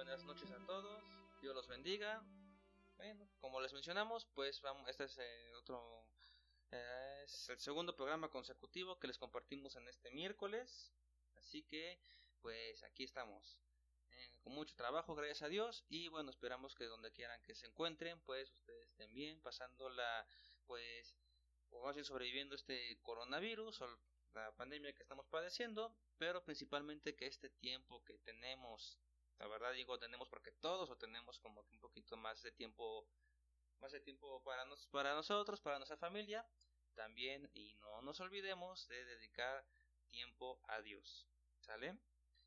Buenas noches a todos, Dios los bendiga. Bueno, como les mencionamos, pues vamos, este es eh, otro, eh, es el segundo programa consecutivo que les compartimos en este miércoles. Así que, pues aquí estamos. Eh, con mucho trabajo, gracias a Dios. Y bueno, esperamos que donde quieran que se encuentren, pues ustedes estén bien, pasándola, pues, o más bien sobreviviendo este coronavirus o la pandemia que estamos padeciendo. Pero principalmente que este tiempo que tenemos la verdad digo tenemos porque todos o tenemos como que un poquito más de tiempo más de tiempo para nos, para nosotros para nuestra familia también y no nos olvidemos de dedicar tiempo a Dios sale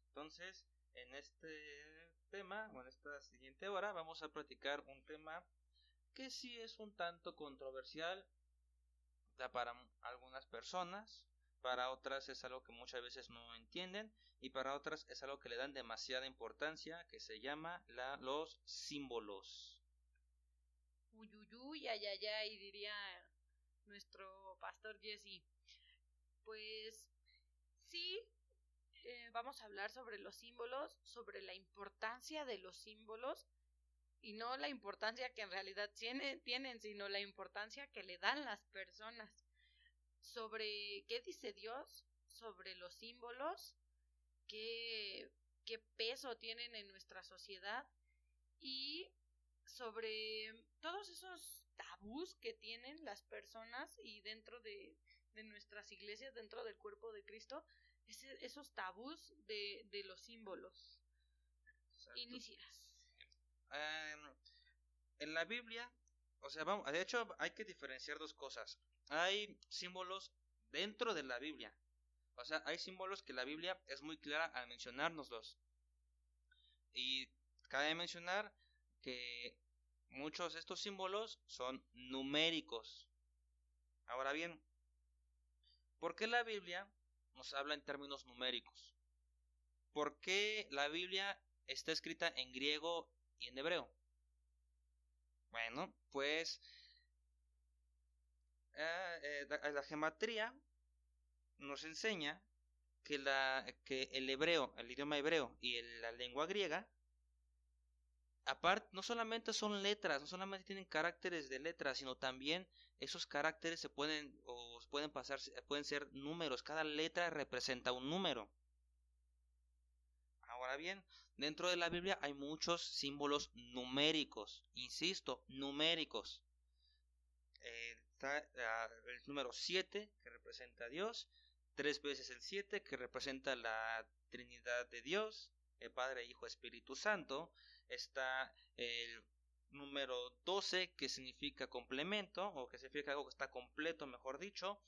entonces en este tema o en esta siguiente hora vamos a platicar un tema que sí es un tanto controversial para algunas personas para otras es algo que muchas veces no entienden y para otras es algo que le dan demasiada importancia, que se llama la, los símbolos. Uyuyuy, ayayay, diría nuestro pastor Jesse. Pues sí, eh, vamos a hablar sobre los símbolos, sobre la importancia de los símbolos y no la importancia que en realidad tienen, sino la importancia que le dan las personas sobre qué dice Dios sobre los símbolos, qué, qué peso tienen en nuestra sociedad y sobre todos esos tabús que tienen las personas y dentro de, de nuestras iglesias, dentro del cuerpo de Cristo, esos tabús de, de los símbolos. Inicias. Em, en la Biblia, o sea, vamos, de hecho hay que diferenciar dos cosas hay símbolos dentro de la Biblia. O sea, hay símbolos que la Biblia es muy clara al mencionárnoslos. Y cabe mencionar que muchos de estos símbolos son numéricos. Ahora bien, ¿por qué la Biblia nos habla en términos numéricos? ¿Por qué la Biblia está escrita en griego y en hebreo? Bueno, pues eh, la gematría nos enseña que, la, que el hebreo, el idioma hebreo y la lengua griega, aparte, no solamente son letras, no solamente tienen caracteres de letras, sino también esos caracteres se pueden, o pueden pasar, pueden ser números. Cada letra representa un número. Ahora bien, dentro de la Biblia hay muchos símbolos numéricos, insisto, numéricos. Eh, está ah, el número 7 que representa a Dios, tres veces el 7 que representa la Trinidad de Dios, el Padre, Hijo, Espíritu Santo, está el número 12 que significa complemento o que significa algo que está completo, mejor dicho.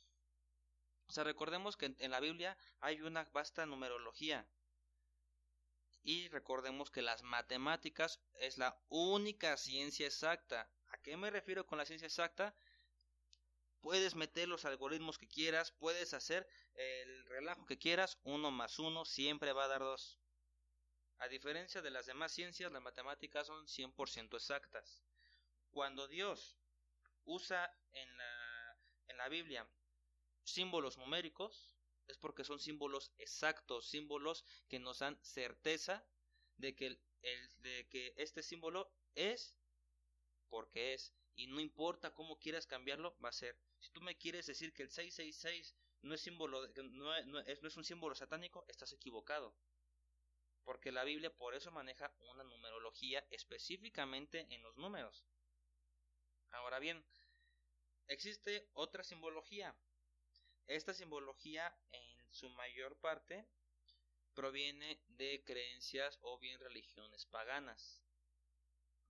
O sea, recordemos que en la Biblia hay una vasta numerología. Y recordemos que las matemáticas es la única ciencia exacta ¿A qué me refiero con la ciencia exacta? Puedes meter los algoritmos que quieras, puedes hacer el relajo que quieras, uno más uno siempre va a dar dos. A diferencia de las demás ciencias, las matemáticas son 100% exactas. Cuando Dios usa en la, Biblia símbolos numéricos, es porque son símbolos exactos, símbolos que nos dan certeza de que este símbolo es porque es, y no importa cómo quieras cambiarlo, va a ser. Si tú me quieres decir que el 666 no es, símbolo, no, no, es, no es un símbolo satánico, estás equivocado. Porque la Biblia por eso maneja una numerología específicamente en los números. Ahora bien, existe otra simbología. Esta simbología en su mayor parte proviene de creencias o bien religiones paganas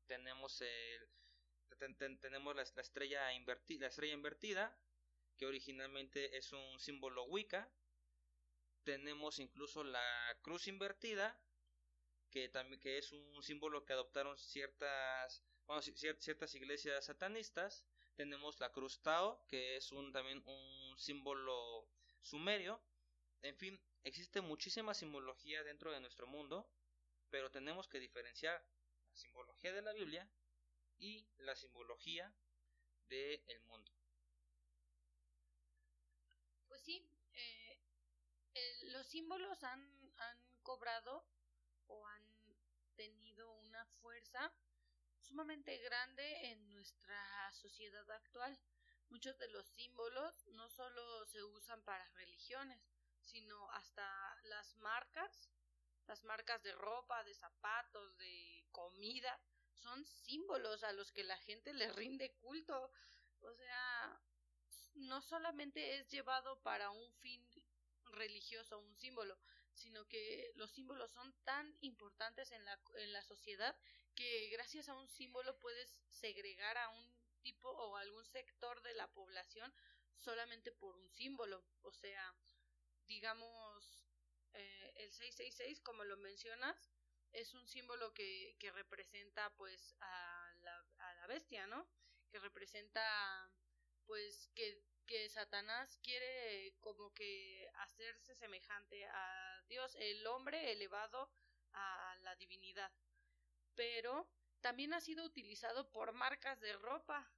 tenemos el tenemos la, estrella invertida, la estrella invertida que originalmente es un símbolo Wicca. Tenemos incluso la cruz invertida que también que es un símbolo que adoptaron ciertas ciertas iglesias satanistas. Tenemos la cruz Tao que es un también un símbolo sumerio. En fin, existe muchísima simbología dentro de nuestro mundo, pero tenemos que diferenciar la simbología de la Biblia y la simbología del mundo. Pues sí, eh, los símbolos han, han cobrado o han tenido una fuerza sumamente grande en nuestra sociedad actual. Muchos de los símbolos no solo se usan para religiones, sino hasta las marcas, las marcas de ropa, de zapatos, de comida, son símbolos a los que la gente le rinde culto. O sea, no solamente es llevado para un fin religioso, un símbolo, sino que los símbolos son tan importantes en la, en la sociedad que gracias a un símbolo puedes segregar a un tipo o algún sector de la población solamente por un símbolo. O sea, digamos, eh, el 666, como lo mencionas, es un símbolo que, que representa pues a la, a la bestia, ¿no? Que representa pues que, que Satanás quiere como que hacerse semejante a Dios, el hombre elevado a la divinidad. Pero también ha sido utilizado por marcas de ropa,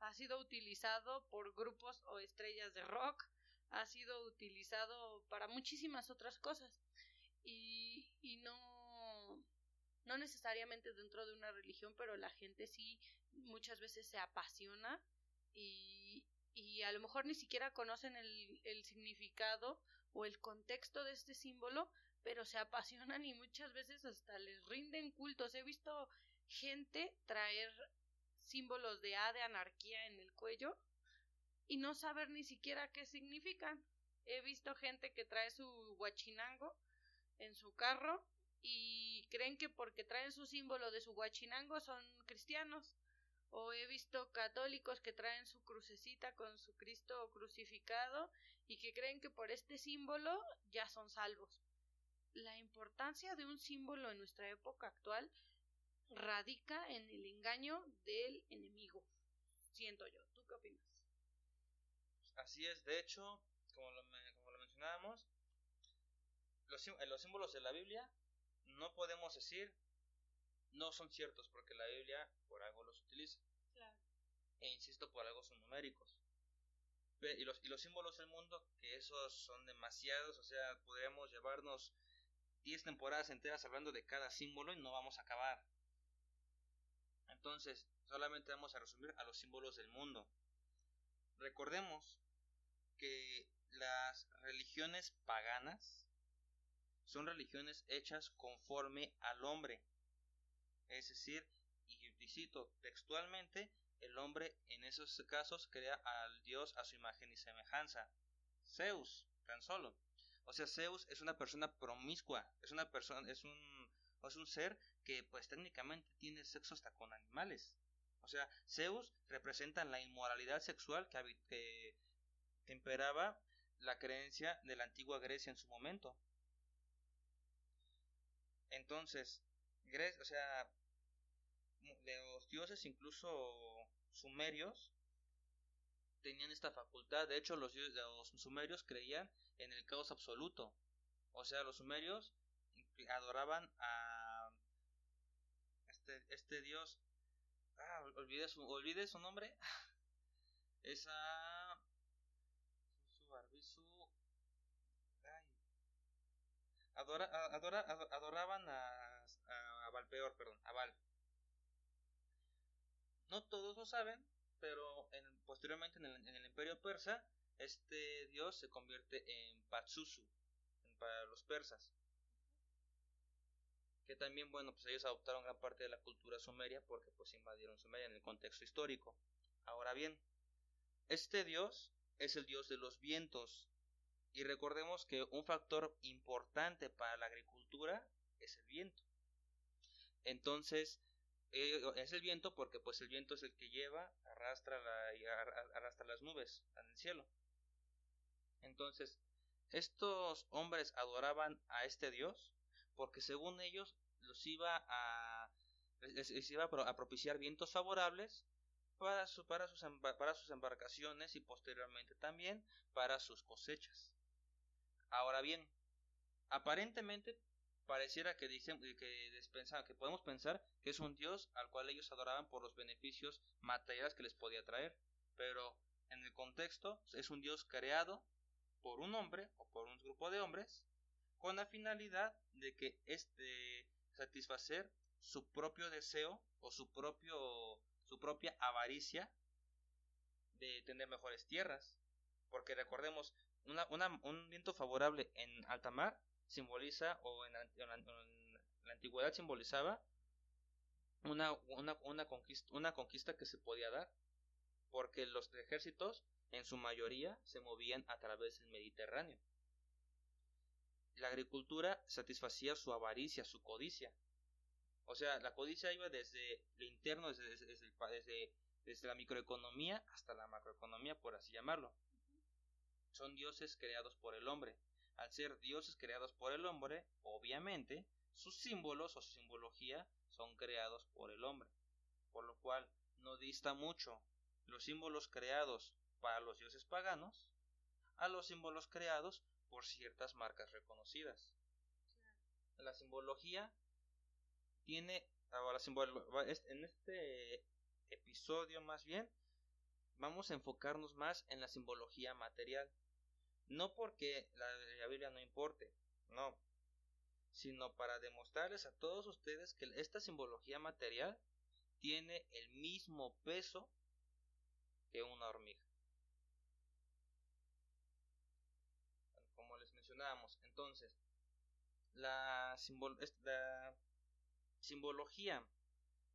ha sido utilizado por grupos o estrellas de rock, ha sido utilizado para muchísimas otras cosas y, y no, no necesariamente dentro de una religión, pero la gente sí muchas veces se apasiona y, y a lo mejor ni siquiera conocen el, el significado o el contexto de este símbolo, pero se apasionan y muchas veces hasta les rinden cultos. He visto gente traer símbolos de A de anarquía en el cuello y no saber ni siquiera qué significan. He visto gente que trae su guachinango en su carro y creen que porque traen su símbolo de su guachinango son cristianos. O he visto católicos que traen su crucecita con su Cristo crucificado y que creen que por este símbolo ya son salvos. La importancia de un símbolo en nuestra época actual radica en el engaño del enemigo. Siento yo. ¿Tú qué opinas? Así es, de hecho, como lo, como lo mencionábamos, los, los símbolos de la Biblia no podemos decir no son ciertos porque la Biblia por algo los utiliza. Claro. E insisto, por algo son numéricos. Y los, y los símbolos del mundo, que esos son demasiados, o sea, podríamos llevarnos 10 temporadas enteras hablando de cada símbolo y no vamos a acabar. Entonces, solamente vamos a resumir a los símbolos del mundo. Recordemos que las religiones paganas son religiones hechas conforme al hombre. Es decir, y cito textualmente, el hombre en esos casos crea al dios a su imagen y semejanza. Zeus, tan solo. O sea, Zeus es una persona promiscua, es una persona, es un, es un ser que pues técnicamente tiene sexo hasta con animales. O sea, Zeus representa la inmoralidad sexual que, que temperaba la creencia de la antigua Grecia en su momento. Entonces, o sea, los dioses incluso sumerios tenían esta facultad. De hecho, los, los sumerios creían en el caos absoluto. O sea, los sumerios adoraban a este, este dios Ah, olvidé su, olvide su nombre. Esa. Su barbisu. Ay. Adora, adora, adoraban a, a, Valpeor, perdón, a Val. No todos lo saben, pero en, posteriormente en el, en imperio persa, este dios se convierte en Patsusu para los persas que también, bueno, pues ellos adoptaron gran parte de la cultura sumeria porque pues invadieron Sumeria en el contexto histórico. Ahora bien, este dios es el dios de los vientos y recordemos que un factor importante para la agricultura es el viento. Entonces, eh, es el viento porque pues el viento es el que lleva, arrastra, la, arrastra las nubes en el cielo. Entonces, estos hombres adoraban a este dios porque según ellos los iba a les, iba a propiciar vientos favorables para, su, para, sus, para sus embarcaciones y posteriormente también para sus cosechas. Ahora bien, aparentemente pareciera que dicen que, que podemos pensar que es un dios al cual ellos adoraban por los beneficios materiales que les podía traer, pero en el contexto es un dios creado por un hombre o por un grupo de hombres con la finalidad de que este satisfacer su propio deseo o su propio su propia avaricia de tener mejores tierras. Porque recordemos una, un viento favorable en alta mar simboliza o en, la antigüedad simbolizaba una, una, una, conquista, una conquista que se podía dar porque los ejércitos en su mayoría se movían a través del Mediterráneo. La agricultura satisfacía su avaricia, su codicia. O sea, la codicia iba desde lo interno, desde, desde, desde la microeconomía hasta la macroeconomía, por así llamarlo. Son dioses creados por el hombre. Al ser dioses creados por el hombre, obviamente, sus símbolos o su simbología son creados por el hombre. Por lo cual, no dista mucho los símbolos creados para los dioses paganos a los símbolos creados por ciertas marcas reconocidas. La simbología tiene, ahora en este episodio más bien, vamos a enfocarnos más en la simbología material. No porque la, Biblia no importe, no, sino para demostrarles a todos ustedes que esta simbología material tiene el mismo peso que una hormiga. Como les mencionábamos, entonces, la, la simbología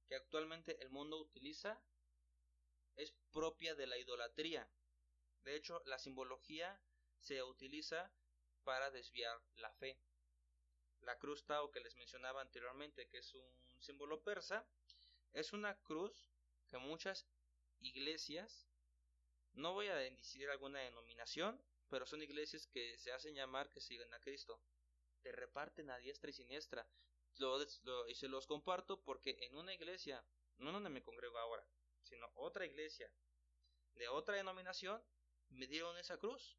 que actualmente el mundo utiliza es propia de la idolatría. De hecho, la simbología se utiliza para desviar la fe. La cruz Tao que les mencionaba anteriormente, que es un símbolo persa, es una cruz que muchas iglesias, no voy a decir alguna denominación, pero son iglesias que se hacen llamar que siguen a Cristo. Te reparten a diestra y siniestra. y se los comparto porque en una iglesia, no donde me congrego ahora, sino otra iglesia de otra denominación, me dieron esa cruz.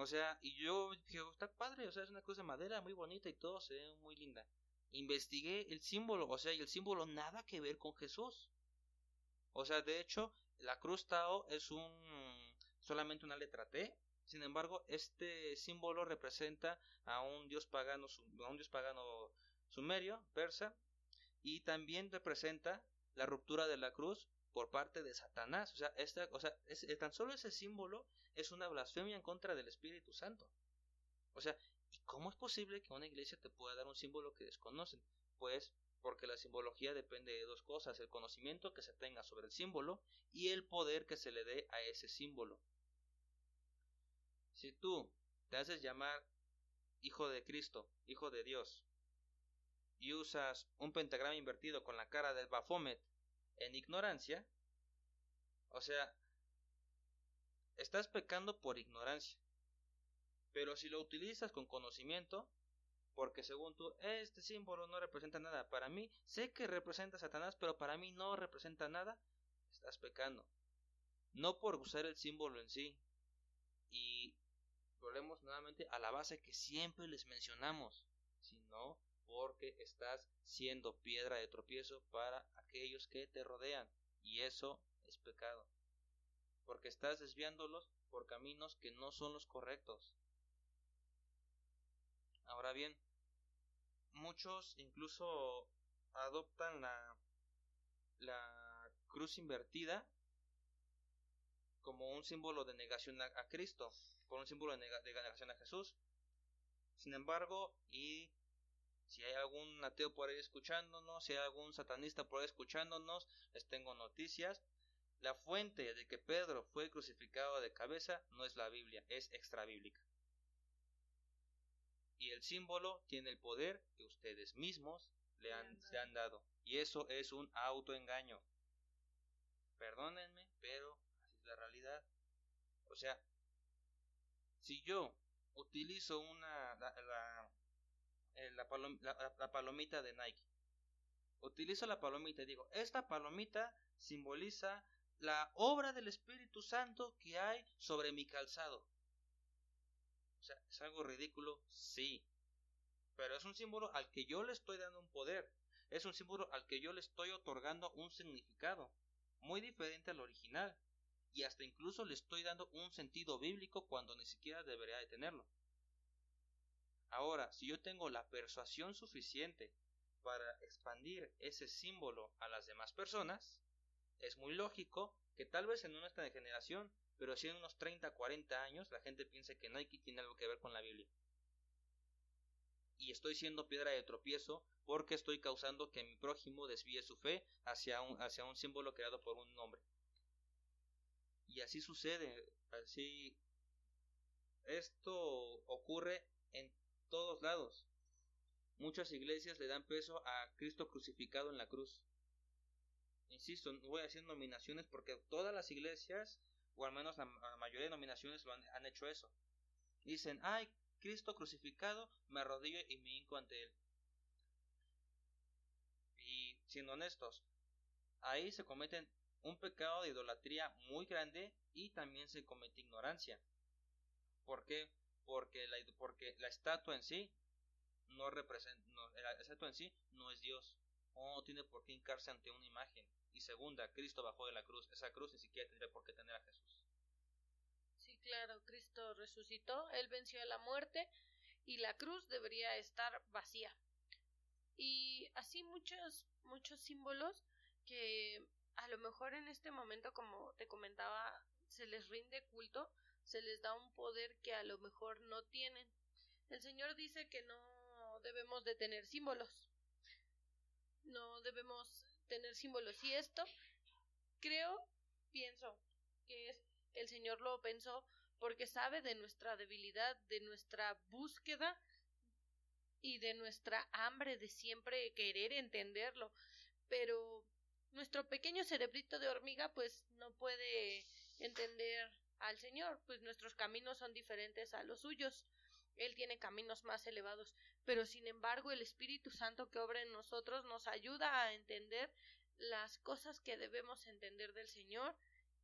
O sea, y yo dije, oh, está padre, o sea, es una cruz de madera muy bonita y todo, se ve muy linda. Investigué el símbolo, o sea, y el símbolo nada que ver con Jesús. O sea, de hecho, la cruz Tao es un solamente una letra T. Sin embargo, este símbolo representa a un dios pagano, a un dios pagano sumerio, persa, y también representa la ruptura de la cruz por parte de Satanás. O sea, esta, o sea es, tan solo ese símbolo es una blasfemia en contra del Espíritu Santo. O sea, ¿y cómo es posible que una iglesia te pueda dar un símbolo que desconocen? Pues porque la simbología depende de dos cosas, el conocimiento que se tenga sobre el símbolo y el poder que se le dé a ese símbolo. Si tú te haces llamar hijo de Cristo, hijo de Dios, y usas un pentagrama invertido con la cara del Baphomet en ignorancia, o sea, estás pecando por ignorancia. Pero si lo utilizas con conocimiento, porque según tú, este símbolo no representa nada. Para mí, sé que representa Satanás, pero para mí no representa nada. Estás pecando. No por usar el símbolo en sí. Y volvemos nuevamente a la base que siempre les mencionamos, sino porque estás siendo piedra de tropiezo para aquellos que te rodean. Y eso es pecado. Porque estás desviándolos por caminos que no son los correctos. Ahora bien, muchos incluso adoptan la, la cruz invertida como un símbolo de negación a, Cristo, como un símbolo de, negación a Jesús. Sin embargo, y si hay algún ateo por ahí escuchándonos, si hay algún satanista por ahí escuchándonos, les tengo noticias. La fuente de que Pedro fue crucificado de cabeza no es la Biblia, es extrabíblica y el símbolo tiene el poder que ustedes mismos le han, se han dado. Y eso es un autoengaño. Perdónenme, pero así es la realidad. O sea, si yo utilizo una la, la, eh, la, palomita de Nike, utilizo la palomita y digo, esta palomita simboliza la obra del Espíritu Santo que hay sobre mi calzado. O sea, ¿Es algo ridículo? Sí. Pero es un símbolo al que yo le estoy dando un poder. Es un símbolo al que yo le estoy otorgando un significado. Muy diferente al original. Y hasta incluso le estoy dando un sentido bíblico cuando ni siquiera debería de tenerlo. Ahora, si yo tengo la persuasión suficiente para expandir ese símbolo a las demás personas, es muy lógico que tal vez en nuestra generación, pero si en unos 30, 40 años, la gente piense que Nike tiene algo que ver con la Biblia. Y estoy siendo piedra de tropiezo porque estoy causando que mi prójimo desvíe su fe hacia un, hacia un símbolo creado por un hombre. Y así sucede, así esto ocurre en todos lados. Muchas iglesias le dan peso a Cristo crucificado en la cruz. Insisto, no voy a decir nominaciones porque todas las iglesias, o al menos la, mayoría de nominaciones, lo han, han hecho eso. Dicen, ay, Cristo crucificado, me arrodillo y me hinco ante él. Y siendo honestos, ahí se cometen un pecado de idolatría muy grande y también se comete ignorancia. ¿Por qué? Porque la, porque la estatua en sí no representa, la estatua en sí no es Dios. no tiene por qué hincarse ante una imagen. Y segunda, Cristo bajó de la cruz. Esa cruz ni siquiera tendría por qué tener a Jesús. Sí, claro, Cristo resucitó, Él venció a la muerte y la cruz debería estar vacía. Y así muchos, muchos símbolos que a lo mejor en este momento, como te comentaba, se les rinde culto, se les da un poder que a lo mejor no tienen. El Señor dice que no debemos de tener símbolos. No debemos tener símbolos. Y esto, creo, pienso que es, el Señor lo pensó porque sabe de nuestra debilidad, de nuestra búsqueda y de nuestra hambre de siempre querer entenderlo. Pero nuestro pequeño cerebrito de hormiga pues no puede entender al Señor, pues nuestros caminos son diferentes a los suyos. Él tiene caminos más elevados, pero sin embargo el Espíritu Santo que obra en nosotros nos ayuda a entender las cosas que debemos entender del Señor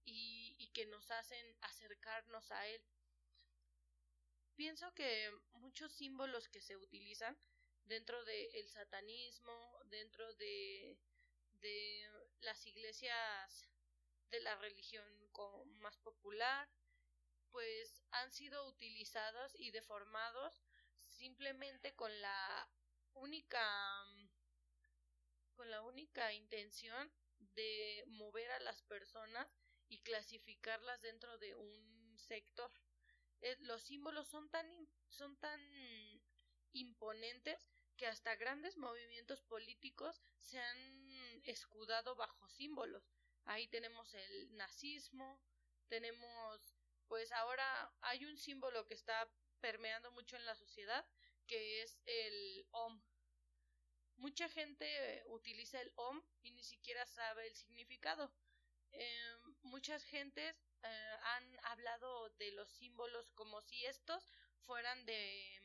y, que nos hacen acercarnos a Él. Pienso que muchos símbolos que se utilizan dentro del satanismo, dentro de, de las iglesias de la religión más popular, pues han sido utilizados y deformados simplemente con la única con la única intención de mover a las personas y clasificarlas dentro de un sector. Eh, los símbolos son tan son tan imponentes que hasta grandes movimientos políticos se han escudado bajo símbolos. Ahí tenemos el nazismo, tenemos pues ahora hay un símbolo que está permeando mucho en la sociedad que es el OM. Mucha gente utiliza el OM y ni siquiera sabe el significado. Eh, muchas gentes eh, han hablado de los símbolos como si estos fueran de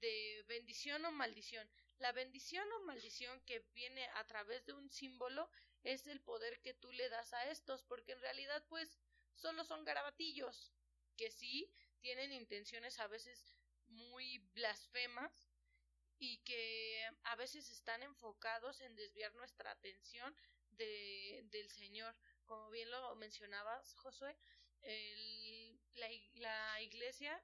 de bendición o maldición. La bendición o maldición que viene a través de un símbolo es el poder que tú le das a estos, porque en realidad pues solo son garabatillos que sí tienen intenciones a veces muy blasfemas y que a veces están enfocados en desviar nuestra atención de, del Señor. Como bien lo mencionabas, Josué, el, la, la iglesia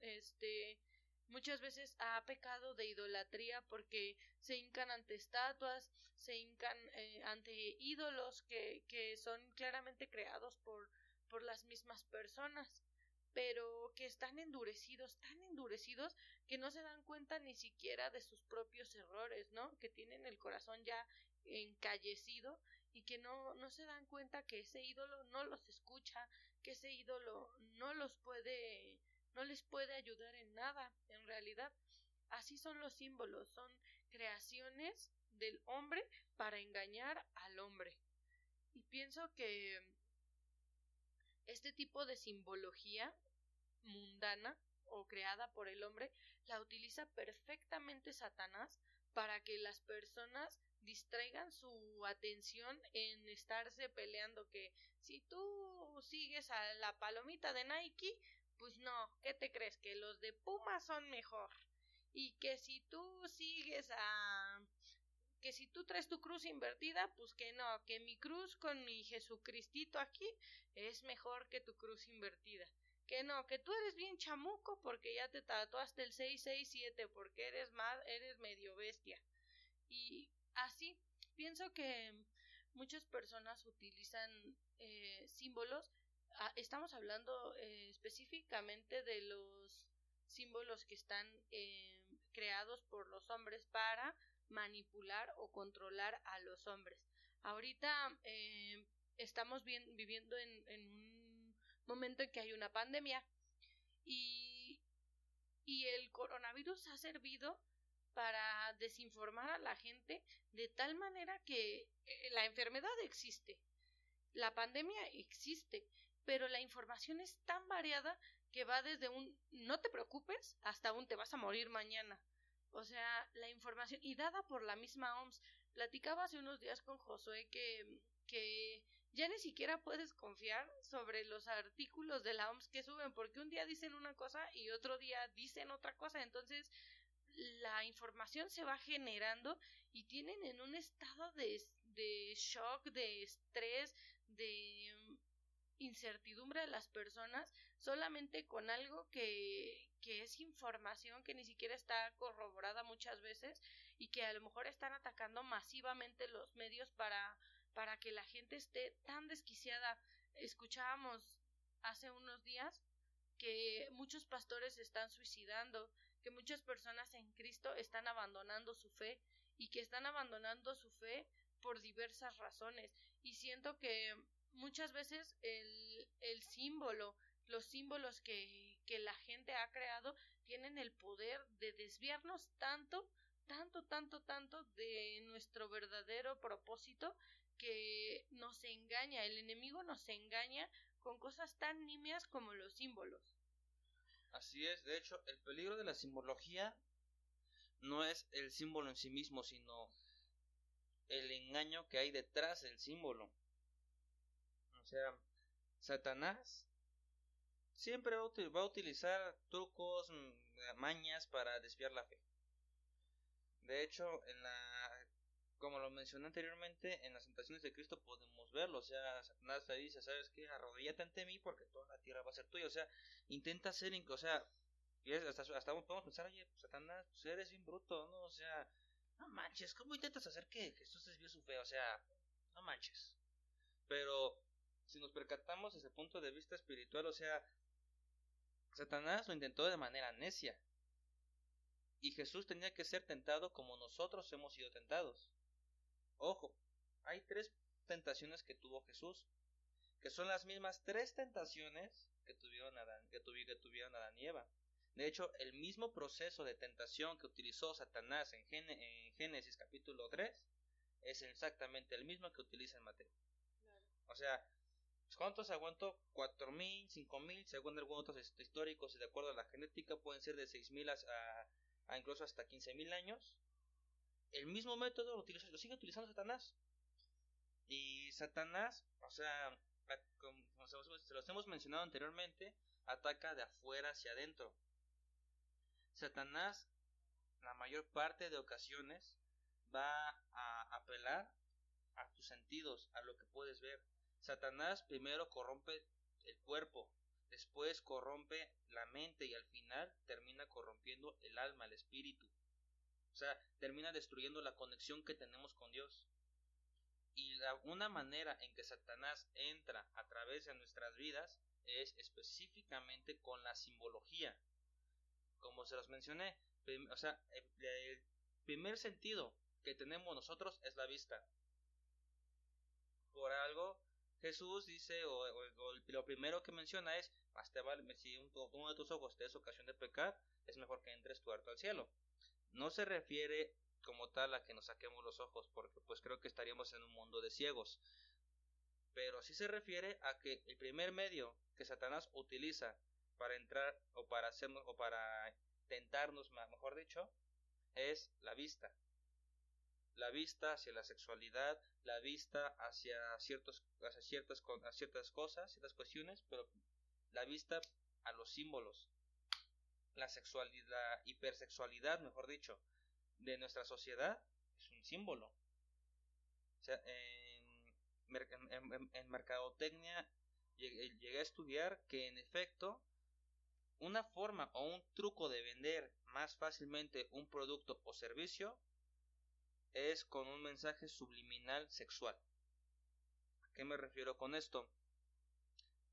este, muchas veces ha pecado de idolatría porque se hincan ante estatuas, se hincan eh, ante ídolos que, que son claramente creados por, por las mismas personas pero que están endurecidos, tan endurecidos que no se dan cuenta ni siquiera de sus propios errores, ¿no? Que tienen el corazón ya encallecido y que no, no se dan cuenta que ese ídolo no los escucha, que ese ídolo no los puede, no les puede ayudar en nada, en realidad. Así son los símbolos, son creaciones del hombre para engañar al hombre. Y pienso que este tipo de simbología mundana o creada por el hombre la utiliza perfectamente Satanás para que las personas distraigan su atención en estarse peleando que si tú sigues a la palomita de Nike Pues no, ¿qué te crees? Que los de Puma son mejor. Y que si tú sigues a... que si tú traes tu cruz invertida, pues que no, que mi cruz con mi Jesucristito aquí es mejor que tu cruz invertida. Que no, que tú eres bien chamuco porque ya te tatuaste el 667 porque eres más, eres medio bestia. Y así, pienso que muchas personas utilizan eh, símbolos. Ah, estamos hablando eh, específicamente de los símbolos que están eh, creados por los hombres para manipular o controlar a los hombres. Ahorita estamos viviendo en, un momento en que hay una pandemia y, y el coronavirus ha servido para desinformar a la gente de tal manera que eh, la enfermedad existe, la pandemia existe, pero la información es tan variada que va desde un no te preocupes hasta un te vas a morir mañana. O sea, la información y dada por la misma OMS. Platicaba hace unos días con Josué que, que ya ni siquiera puedes confiar sobre los artículos de la OMS que suben porque un día dicen una cosa y otro día dicen otra cosa. Entonces, la información se va generando y tienen en un estado de, de shock, de estrés, de incertidumbre de las personas solamente con algo que, que es información que ni siquiera está corroborada muchas veces y que a lo mejor están atacando masivamente los medios para, para que la gente esté tan desquiciada. Escuchábamos hace unos días que muchos pastores están suicidando, que muchas personas en Cristo están abandonando su fe y que están abandonando su fe por diversas razones. Y siento que muchas veces el, el símbolo, los símbolos que, que la gente ha creado tienen el poder de desviarnos tanto, tanto, tanto, tanto de nuestro verdadero propósito que nos engaña, el enemigo nos engaña con cosas tan nimias como los símbolos. Así es, de hecho, el peligro de la simbología no es el símbolo en sí mismo, sino el engaño que hay detrás del símbolo. Sea, Satanás siempre va a utilizar trucos, mm, mañas para desviar la fe. De hecho, en la como lo mencioné anteriormente, en las tentaciones de Cristo podemos verlo. O sea, Satanás le dice, ¿sabes qué? Arrodíllate ante mí porque toda la tierra va a ser tuya. O sea, intenta ser, o sea, y hasta, hasta podemos pensar, oye, Satanás, pues eres bien bruto, ¿no? O sea, no manches, ¿cómo intentas hacer que Jesús desvíe su fe? O sea, no manches. Pero si nos percatamos desde el punto de vista espiritual, o sea, Satanás lo intentó de manera necia. Y Jesús tenía que ser tentado como nosotros hemos sido tentados. Ojo, hay tres tentaciones que tuvo Jesús, que son las mismas tres tentaciones que tuvieron Adán, que, tuvieron Adán y Eva. De hecho, el mismo proceso de tentación que utilizó Satanás en, Génesis capítulo 3 es exactamente el mismo que utiliza en Mateo. O sea, ¿cuántos aguantó? ¿Cuatro mil, cinco mil? Según algunos otros históricos y de acuerdo a la genética pueden ser de seis mil a, a, incluso hasta quince mil años el mismo método lo, utiliza, lo sigue utilizando Satanás. Y Satanás, o sea, como se los hemos mencionado anteriormente, ataca de afuera hacia adentro. Satanás, la mayor parte de ocasiones, va a apelar a tus sentidos, a lo que puedes ver. Satanás primero corrompe el cuerpo, después corrompe la mente y al final termina corrompiendo el alma, el espíritu. O sea, termina destruyendo la conexión que tenemos con Dios. Y la, una manera en que Satanás entra a través de nuestras vidas es específicamente con la simbología. Como se los mencioné, o sea, el, primer sentido que tenemos nosotros es la vista. Por algo, Jesús dice, o, lo primero que menciona es, más te si uno de tus ojos te es ocasión de pecar, es mejor que entres tuerto al cielo. No se refiere como tal a que nos saquemos los ojos, porque pues creo que estaríamos en un mundo de ciegos. Pero sí se refiere a que el primer medio que Satanás utiliza para entrar o para hacernos o para tentarnos, mejor dicho, es la vista. La vista hacia la sexualidad, la vista hacia ciertos hacia ciertas ciertas cosas, ciertas cuestiones, pero la vista a los símbolos. La sexualidad, la hipersexualidad, mejor dicho, de nuestra sociedad es un símbolo. O sea, en, en mercadotecnia llegué a estudiar que en efecto una forma o un truco de vender más fácilmente un producto o servicio es con un mensaje subliminal sexual. ¿A qué me refiero con esto?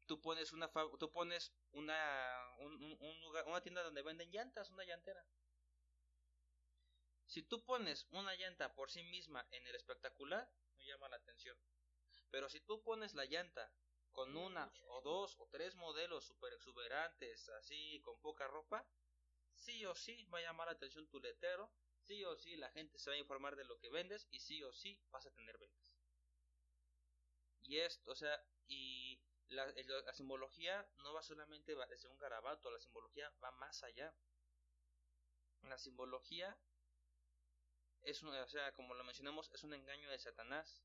Tú pones una tú pones una una tienda donde venden llantas, una llantera. Si tú pones una llanta por sí misma en el espectacular, no llama la atención. Pero si tú pones la llanta con una o dos o tres modelos super exuberantes, así con poca ropa, sí o sí va a llamar la atención tu letrero, sí o sí la gente se va a informar de lo que vendes y sí o sí vas a tener ventas. Y esto, o sea, y la, simbología no va solamente desde un garabato, la simbología va más allá. La simbología es, o sea, como lo mencionamos, es un engaño de Satanás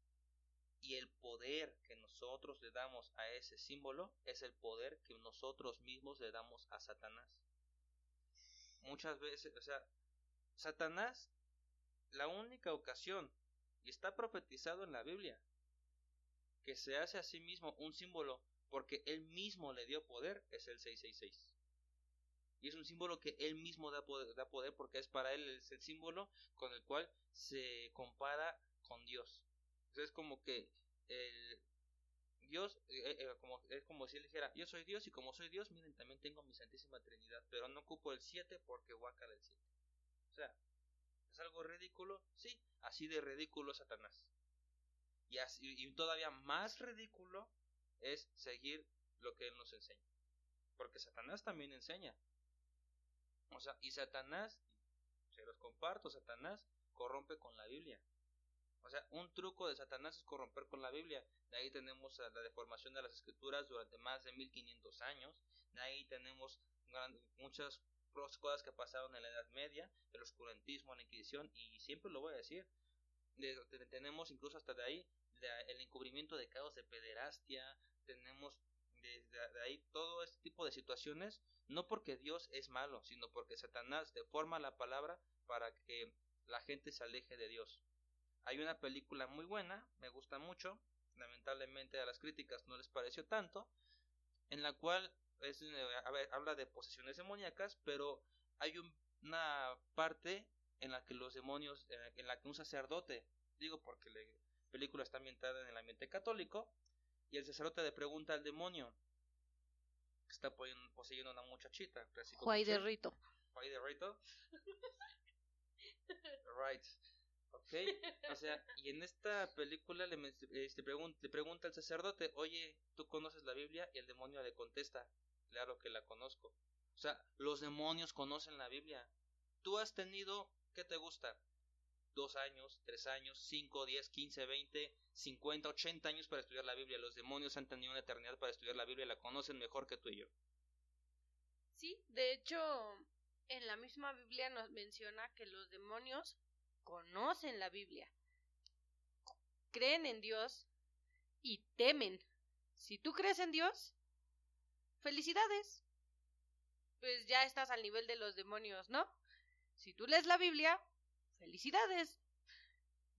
y el poder que nosotros le damos a ese símbolo es el poder que nosotros mismos le damos a Satanás. Muchas veces, o sea, Satanás, la única ocasión, y está profetizado en la Biblia, que se hace a sí mismo un símbolo porque él mismo le dio poder, es el 666. Y es un símbolo que él mismo da poder, porque es para él el símbolo con el cual se compara con Dios es como que el Dios, eh, eh, como, es como si él dijera, yo soy Dios y como soy Dios, miren, también tengo mi Santísima Trinidad, pero no ocupo el 7 porque guaca el 7. Sea, ¿es algo ridículo? Sí, así de ridículo Satanás. Y, así, y todavía más ridículo es seguir lo que él nos enseña. Porque Satanás también enseña. O sea, y Satanás, se los comparto, Satanás corrompe con la Biblia. O sea, un truco de Satanás es corromper con la Biblia. De ahí tenemos la deformación de las escrituras durante más de 1500 años. De ahí tenemos muchas cosas que pasaron en la Edad Media, el oscurantismo, la Inquisición, y siempre lo voy a decir. tenemos incluso hasta de ahí el encubrimiento de caos de pederastia, tenemos de ahí todo este tipo de situaciones, no porque Dios es malo, sino porque Satanás deforma la palabra para que la gente se aleje de Dios. Hay una película muy buena, me gusta mucho, lamentablemente a las críticas no les pareció tanto, en la cual es, eh, habla de posesiones demoníacas, pero hay una parte en la que los demonios, en la que un sacerdote, digo porque la película está ambientada en el ambiente católico, y el sacerdote le pregunta al demonio que está poseyendo una muchachita. Juay de Rito. Juay de Rito. right. Ok, o sea, y en esta película le, este, pregunta, le pregunta al sacerdote, oye, ¿tú conoces la Biblia? Y el demonio le contesta, claro que la conozco. O sea, los demonios conocen la Biblia. Tú has tenido, ¿qué te gusta? Dos años, tres años, cinco, diez, quince, veinte, cincuenta, ochenta años para estudiar la Biblia. Los demonios han tenido una eternidad para estudiar la Biblia y la conocen mejor que tú y yo. Sí, de hecho, en la misma Biblia nos menciona que los demonios conocen la Biblia, creen en Dios y temen. Si tú crees en Dios, felicidades. Pues ya estás al nivel de los demonios, ¿no? Si tú lees la Biblia, felicidades.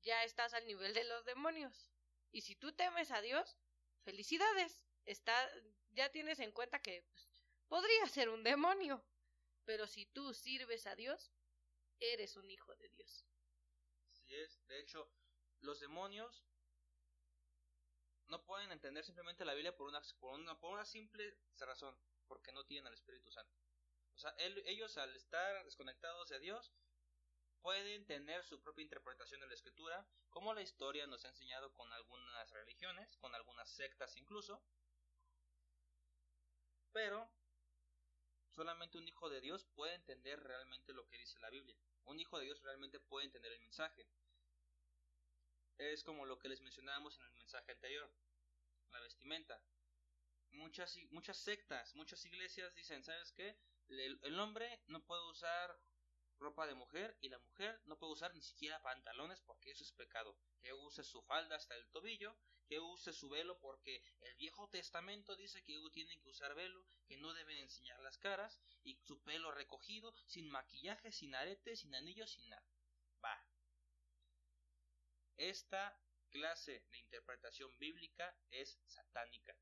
Ya estás al nivel de los demonios. Y si tú temes a Dios, felicidades. Está, ya tienes en cuenta que pues, podría ser un demonio. Pero si tú sirves a Dios, eres un hijo de Dios es. De hecho, los demonios no pueden entender simplemente la Biblia por una, por una, por una simple razón, porque no tienen al Espíritu Santo. O sea, ellos al estar desconectados de Dios, pueden tener su propia interpretación de la escritura, como la historia nos ha enseñado con algunas religiones, con algunas sectas incluso, pero solamente un hijo de Dios puede entender realmente lo que dice la Biblia. Un hijo de Dios realmente puede entender el mensaje es como lo que les mencionábamos en el mensaje anterior, la vestimenta. Muchas, muchas sectas, muchas iglesias dicen, ¿sabes qué? El, hombre no puede usar ropa de mujer y la mujer no puede usar ni siquiera pantalones porque eso es pecado. Que use su falda hasta el tobillo, que use su velo porque el Viejo Testamento dice que tienen que usar velo, que no deben enseñar las caras y su pelo recogido, sin maquillaje, sin aretes, sin anillos, sin nada. Esta clase de interpretación bíblica es satánica.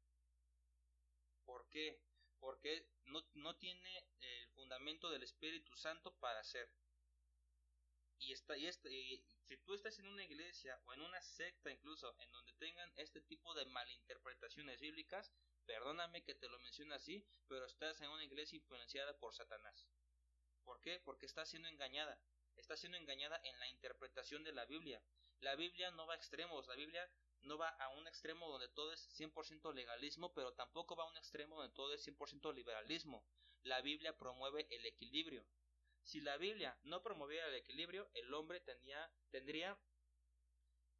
¿Por qué? Porque no, tiene el fundamento del Espíritu Santo para hacer. Y, está, y, este, si tú estás en una iglesia o en una secta incluso en donde tengan este tipo de malinterpretaciones bíblicas, perdóname que te lo mencione así, pero estás en una iglesia influenciada por Satanás. ¿Por qué? Porque está siendo engañada. Está siendo engañada en la interpretación de la Biblia. La Biblia no va a extremos, la Biblia no va a un extremo donde todo es 100% legalismo, pero tampoco va a un extremo donde todo es 100% liberalismo. La Biblia promueve el equilibrio. Si la Biblia no promoviera el equilibrio, el hombre tendría, tendría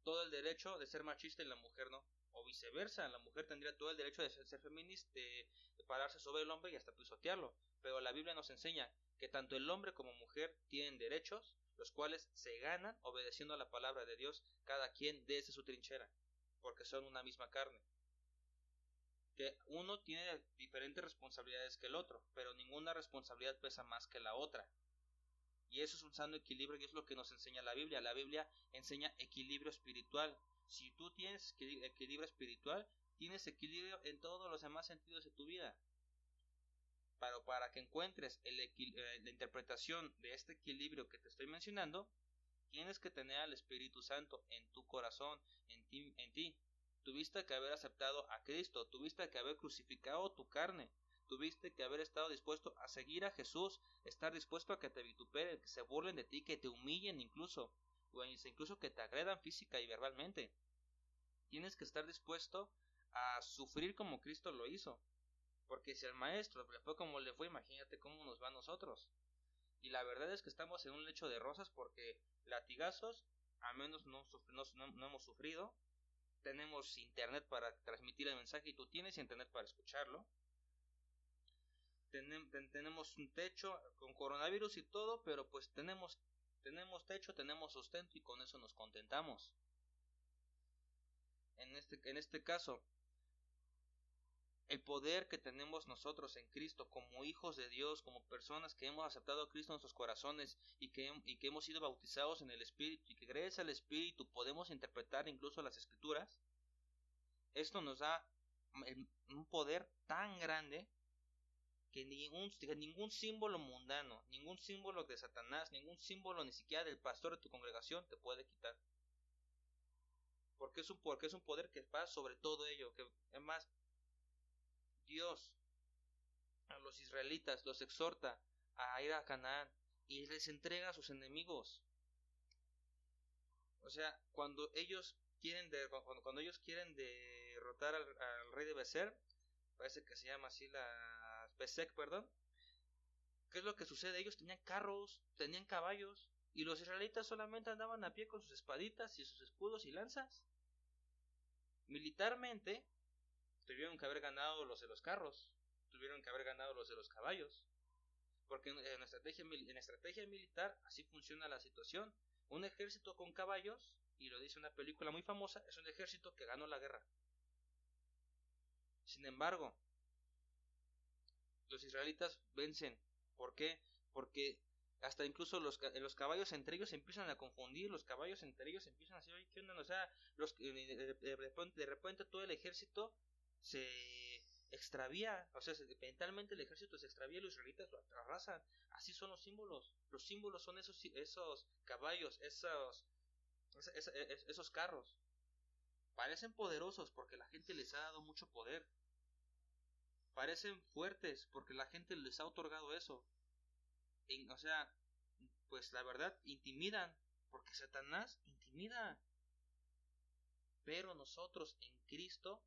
todo el derecho de ser machista y la mujer no. O viceversa, la mujer tendría todo el derecho de ser, feminista, de, pararse sobre el hombre y hasta pisotearlo. Pero la Biblia nos enseña que tanto el hombre como mujer tienen derechos, los cuales se ganan obedeciendo a la palabra de Dios, cada quien desde su trinchera porque son una misma carne. Que uno tiene diferentes responsabilidades que el otro, pero ninguna responsabilidad pesa más que la otra. Y eso es un sano equilibrio y es lo que nos enseña la Biblia. La Biblia enseña equilibrio espiritual. Si tú tienes equilibrio espiritual, tienes equilibrio en todos los demás sentidos de tu vida. Pero para que encuentres el eh, la interpretación de este equilibrio que te estoy mencionando, Tienes que tener al Espíritu Santo en tu corazón, en ti, en ti. Tuviste que haber aceptado a Cristo, tuviste que haber crucificado tu carne, tuviste que haber estado dispuesto a seguir a Jesús, estar dispuesto a que te vituperen, que se burlen de ti, que te humillen incluso, o incluso que te agredan física y verbalmente. Tienes que estar dispuesto a sufrir como Cristo lo hizo. Porque si al maestro le fue como le fue, imagínate cómo nos va a nosotros. Y la verdad es que estamos en un lecho de rosas porque latigazos, al menos no, no, hemos sufrido. Tenemos internet para transmitir el mensaje y tú tienes internet para escucharlo. tenemos un techo con coronavirus y todo, pero pues tenemos, tenemos techo, tenemos sustento y con eso nos contentamos. En este, en este caso, el poder que tenemos nosotros en Cristo como hijos de Dios, como personas que hemos aceptado a Cristo en nuestros corazones y que, y que hemos sido bautizados en el Espíritu y que gracias al Espíritu podemos interpretar incluso las Escrituras, esto nos da un poder tan grande que ningún, ningún símbolo mundano, ningún símbolo de Satanás, ningún símbolo ni siquiera del pastor de tu congregación te puede quitar. Porque es un, porque es un poder que va sobre todo ello, que es más, Dios a los israelitas los exhorta a ir a Canaán y les entrega a sus enemigos. O sea, cuando ellos quieren de, cuando, ellos quieren derrotar al, rey de Becer, parece que se llama así la Besek, perdón. ¿Qué es lo que sucede? Ellos tenían carros, tenían caballos y los israelitas solamente andaban a pie con sus espaditas y sus escudos y lanzas. Militarmente, tuvieron que haber ganado los de los carros, tuvieron que haber ganado los de los caballos. Porque en estrategia, en estrategia militar así funciona la situación. Un ejército con caballos, y lo dice una película muy famosa, es un ejército que ganó la guerra. Sin embargo, los israelitas vencen. ¿Por qué? Porque hasta incluso los, los caballos entre ellos empiezan a confundir, los caballos entre ellos empiezan a decir, oye, ¿qué onda? O sea, los, de, de, repente todo el ejército se extravía, o sea, mentalmente el ejército se extravía y los israelitas lo arrasan. Así son los símbolos. Los símbolos son esos, esos caballos, esos, esos, carros. Parecen poderosos porque la gente les ha dado mucho poder. Parecen fuertes porque la gente les ha otorgado eso. o sea, pues la verdad, intimidan porque Satanás intimida. Pero nosotros en Cristo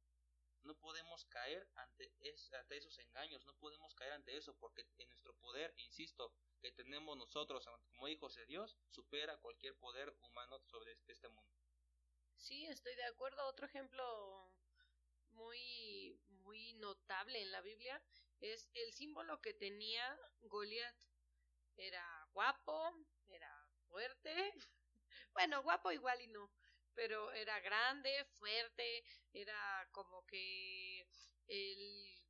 no podemos caer ante, esos engaños, no podemos caer ante eso, porque en nuestro poder, insisto, que tenemos nosotros como hijos de Dios, supera cualquier poder humano sobre este, este mundo. Sí, estoy de acuerdo. Otro ejemplo muy, muy notable en la Biblia es el símbolo que tenía Goliat. Era guapo, era fuerte. Bueno, guapo igual y no, pero era grande, fuerte, era como que el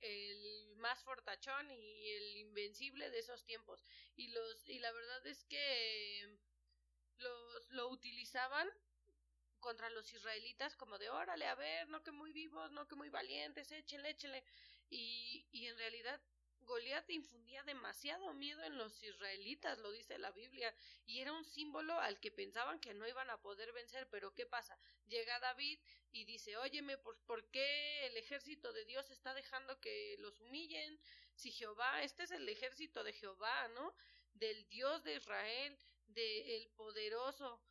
el más fortachón y el invencible de esos tiempos. Y los y la verdad es que los lo utilizaban contra los israelitas como de órale a ver no que muy vivos no que muy valientes échele échele y y en realidad Goliat infundía demasiado miedo en los israelitas, lo dice la Biblia, y era un símbolo al que pensaban que no iban a poder vencer, pero ¿qué pasa? Llega David y dice, óyeme, ¿por, ¿por qué el ejército de Dios está dejando que los humillen? Si Jehová, este es el ejército de Jehová, ¿no? Del Dios de Israel, del poderoso.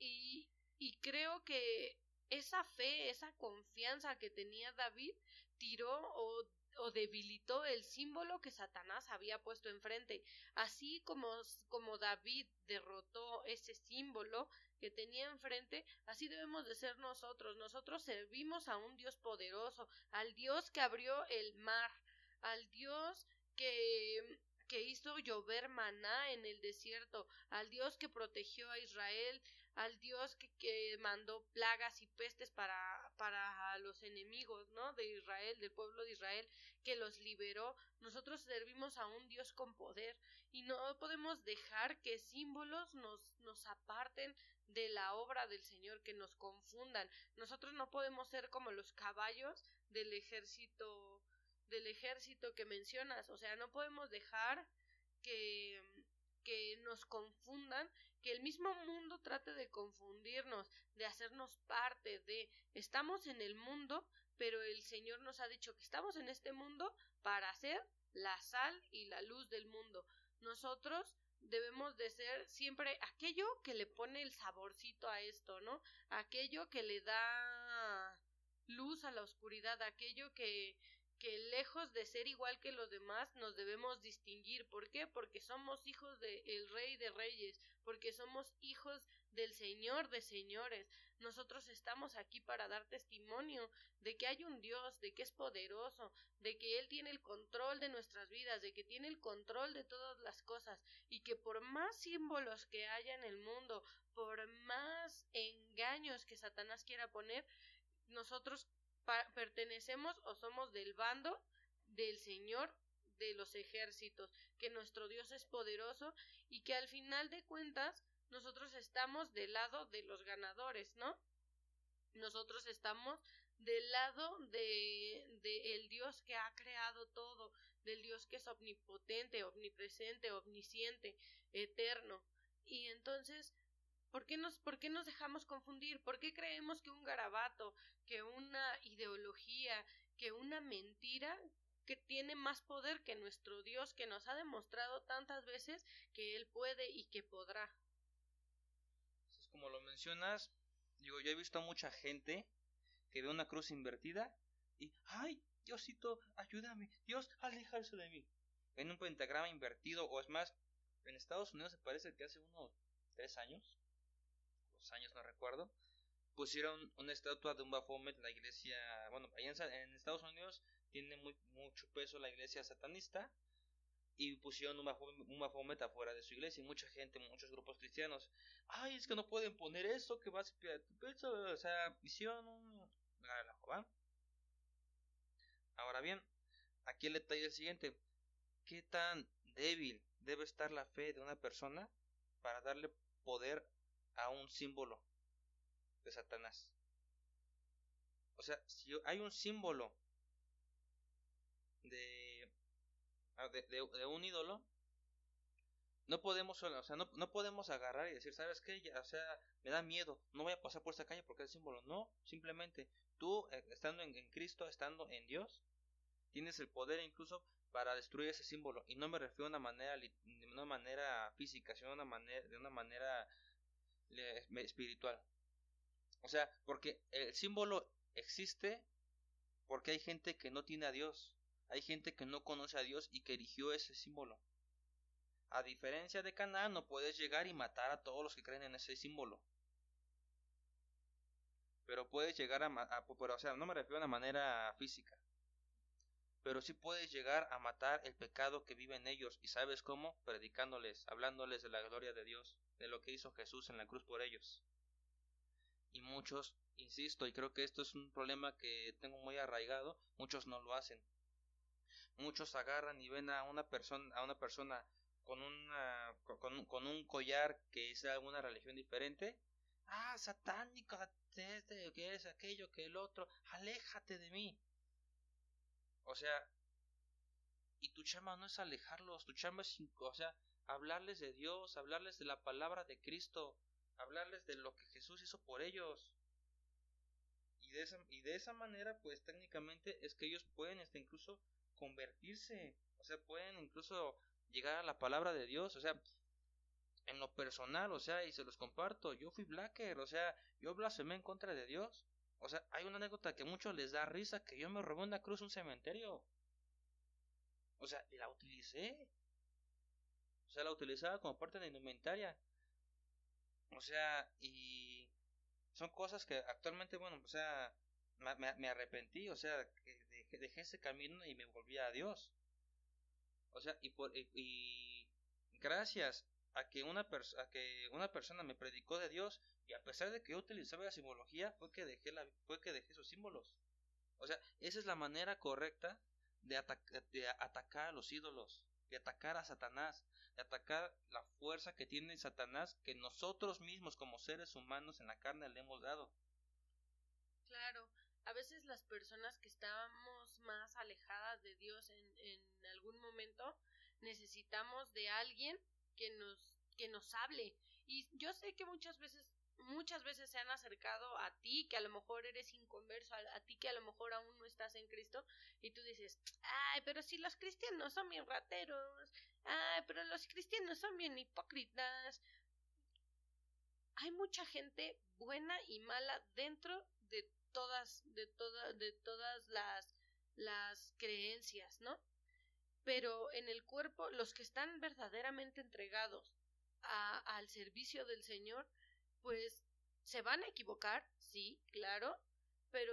Y, y creo que esa fe, esa confianza que tenía David, tiró o o debilitó el símbolo que Satanás había puesto enfrente. Así como, como David derrotó ese símbolo que tenía enfrente, así debemos de ser nosotros. Nosotros servimos a un Dios poderoso, al Dios que abrió el mar, al Dios que que hizo llover maná en el desierto, al Dios que protegió a Israel, al Dios que, que, mandó plagas y pestes para, para los enemigos, ¿no? De Israel, del pueblo de Israel, que los liberó. Nosotros servimos a un Dios con poder y no podemos dejar que símbolos nos, nos aparten de la obra del Señor, que nos confundan. Nosotros no podemos ser como los caballos del ejército del ejército que mencionas, o sea, no podemos dejar que, que nos confundan, que el mismo mundo trate de confundirnos, de hacernos parte de, estamos en el mundo, pero el Señor nos ha dicho que estamos en este mundo para ser la sal y la luz del mundo. Nosotros debemos de ser siempre aquello que le pone el saborcito a esto, ¿no? Aquello que le da luz a la oscuridad, aquello que, que lejos de ser igual que los demás nos debemos distinguir. ¿Por qué? Porque somos hijos del Rey de Reyes, porque somos hijos del Señor de Señores. Nosotros estamos aquí para dar testimonio de que hay un Dios, de que es poderoso, de que Él tiene el control de nuestras vidas, de que tiene el control de todas las cosas y que por más símbolos que haya en el mundo, por más engaños que Satanás quiera poner, nosotros pertenecemos o somos del bando del Señor de los ejércitos, que nuestro Dios es poderoso y que al final de cuentas nosotros estamos del lado de los ganadores, ¿no? Nosotros estamos del lado de, el Dios que ha creado todo, del Dios que es omnipotente, omnipresente, omnisciente, eterno. Y entonces ¿Por qué, nos, ¿Por qué nos dejamos confundir? ¿Por qué creemos que un garabato, que una ideología, que una mentira que tiene más poder que nuestro Dios, que nos ha demostrado tantas veces que Él puede y que podrá? Es como lo mencionas, digo, yo he visto a mucha gente que ve una cruz invertida y, ay, Diosito, ayúdame, Dios, alejarse de mí. En un pentagrama invertido, o es más, en Estados Unidos se parece que hace unos tres años años, no recuerdo, pusieron una estatua de un Baphomet la iglesia, bueno, allá en, Estados Unidos tiene muy, mucho peso la iglesia satanista y pusieron un Baphomet, un afuera de su iglesia y mucha gente, muchos grupos cristianos, ay, es que no pueden poner eso, que va a ser peso, o sea, hicieron Ahora bien, aquí el detalle es el siguiente, ¿qué tan débil debe estar la fe de una persona para darle poder a un símbolo de Satanás. O sea, si hay un símbolo de, ah, de, un ídolo, no podemos, o sea, no, no, podemos agarrar y decir, ¿sabes qué? o sea, me da miedo, no voy a pasar por esta calle porque es símbolo. No, simplemente tú, eh, estando en, en, Cristo, estando en Dios, tienes el poder incluso para destruir ese símbolo. Y no me refiero a una manera, de una manera física, sino una manera, de una manera espiritual. O sea, porque el símbolo existe porque hay gente que no tiene a Dios. Hay gente que no conoce a Dios y que erigió ese símbolo. A diferencia de Canaán, no puedes llegar y matar a todos los que creen en ese símbolo. Pero puedes llegar a, pero, o sea, no me refiero a una manera física. Pero sí puedes llegar a matar el pecado que vive en ellos. ¿Y sabes cómo? Predicándoles, hablándoles de la gloria de Dios, de lo que hizo Jesús en la cruz por ellos. Y muchos, insisto, y creo que esto es un problema que tengo muy arraigado, muchos no lo hacen. Muchos agarran y ven a una persona, a una persona con, una, con, un collar que es de alguna religión diferente. Ah, satánico, que es aquello, que el otro, aléjate de mí. O sea, y tu chamba no es alejarlos, tu chamba es, o sea, hablarles de Dios, hablarles de la palabra de Cristo, hablarles de lo que Jesús hizo por ellos. Y de esa, y de esa manera, pues técnicamente es que ellos pueden este, incluso convertirse, o sea, pueden incluso llegar a la palabra de Dios, o sea, en lo personal, o sea, y se los comparto, yo fui blacker, o sea, yo blasfemé en contra de Dios. O sea, hay una anécdota que a muchos les da risa que yo me robé una cruz un cementerio. O sea, la utilicé. O sea, la utilizaba como parte de la indumentaria. O sea, y son cosas que actualmente, bueno, o sea, me, me arrepentí, o sea, dejé, dejé, ese camino y me volví a Dios. O sea, y, por, y, gracias a que, una a que una persona me predicó de Dios y a pesar de que yo utilizaba la simbología, fue que dejé, la, fue que dejé esos símbolos. O sea, esa es la manera correcta de, de atacar a los ídolos, de atacar a Satanás, de atacar la fuerza que tiene Satanás que nosotros mismos como seres humanos en la carne le hemos dado. Claro, a veces las personas que estábamos más alejadas de Dios en, en algún momento necesitamos de alguien que nos que nos hable y yo sé que muchas veces muchas veces se han acercado a ti que a lo mejor eres inconverso, a, ti que a lo mejor aún no estás en Cristo y tú dices, ay, pero si los cristianos son bien rateros, ay, pero los cristianos son bien hipócritas. Hay mucha gente buena y mala dentro de todas, de todas, de todas las, las creencias, ¿no? Pero en el cuerpo, los que están verdaderamente entregados a, al servicio del Señor, pues se van a equivocar, sí, claro, pero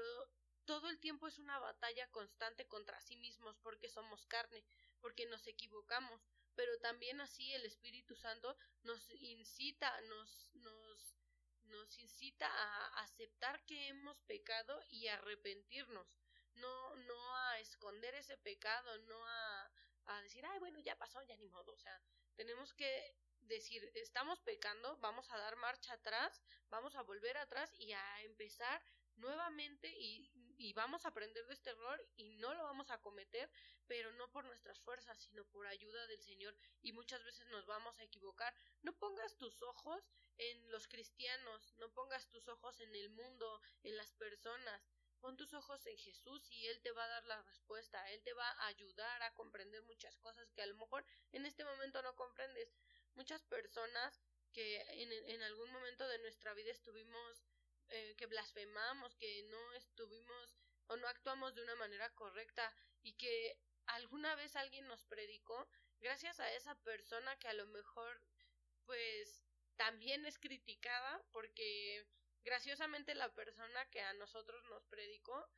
todo el tiempo es una batalla constante contra sí mismos porque somos carne, porque nos equivocamos, pero también así el Espíritu Santo nos incita, nos, nos, nos incita a aceptar que hemos pecado y arrepentirnos, no, no a esconder ese pecado, no a, a decir, ay, bueno, ya pasó, ya ni modo, o sea, tenemos que decir, estamos pecando, vamos a dar marcha atrás, vamos a volver atrás y a empezar nuevamente y, y, vamos a aprender de este error y no lo vamos a cometer, pero no por nuestras fuerzas, sino por ayuda del Señor y muchas veces nos vamos a equivocar. No pongas tus ojos en los cristianos, no pongas tus ojos en el mundo, en las personas. Pon tus ojos en Jesús y Él te va a dar la respuesta, Él te va a ayudar a comprender muchas cosas que a lo mejor en este momento no comprendes, muchas personas que en, algún momento de nuestra vida estuvimos, eh, que blasfemamos, que no estuvimos o no actuamos de una manera correcta y que alguna vez alguien nos predicó, gracias a esa persona que a lo mejor pues también es criticada porque graciosamente la persona que a nosotros nos predicó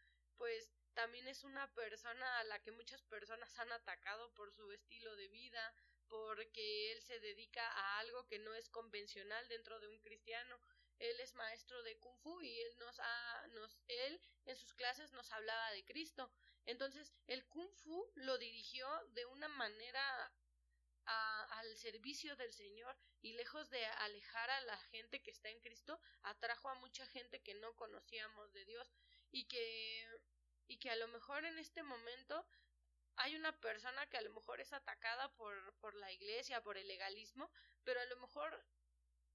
pues también es una persona a la que muchas personas han atacado por su estilo de vida, porque él se dedica a algo que no es convencional dentro de un cristiano. Él es maestro de kung fu y él nos ha, nos, él en sus clases nos hablaba de Cristo. Entonces, el kung fu lo dirigió de una manera a, al servicio del Señor y lejos de alejar a la gente que está en Cristo, atrajo a mucha gente que no conocíamos de Dios y que y que a lo mejor en este momento hay una persona que a lo mejor es atacada por, por la iglesia, por el legalismo, pero a lo mejor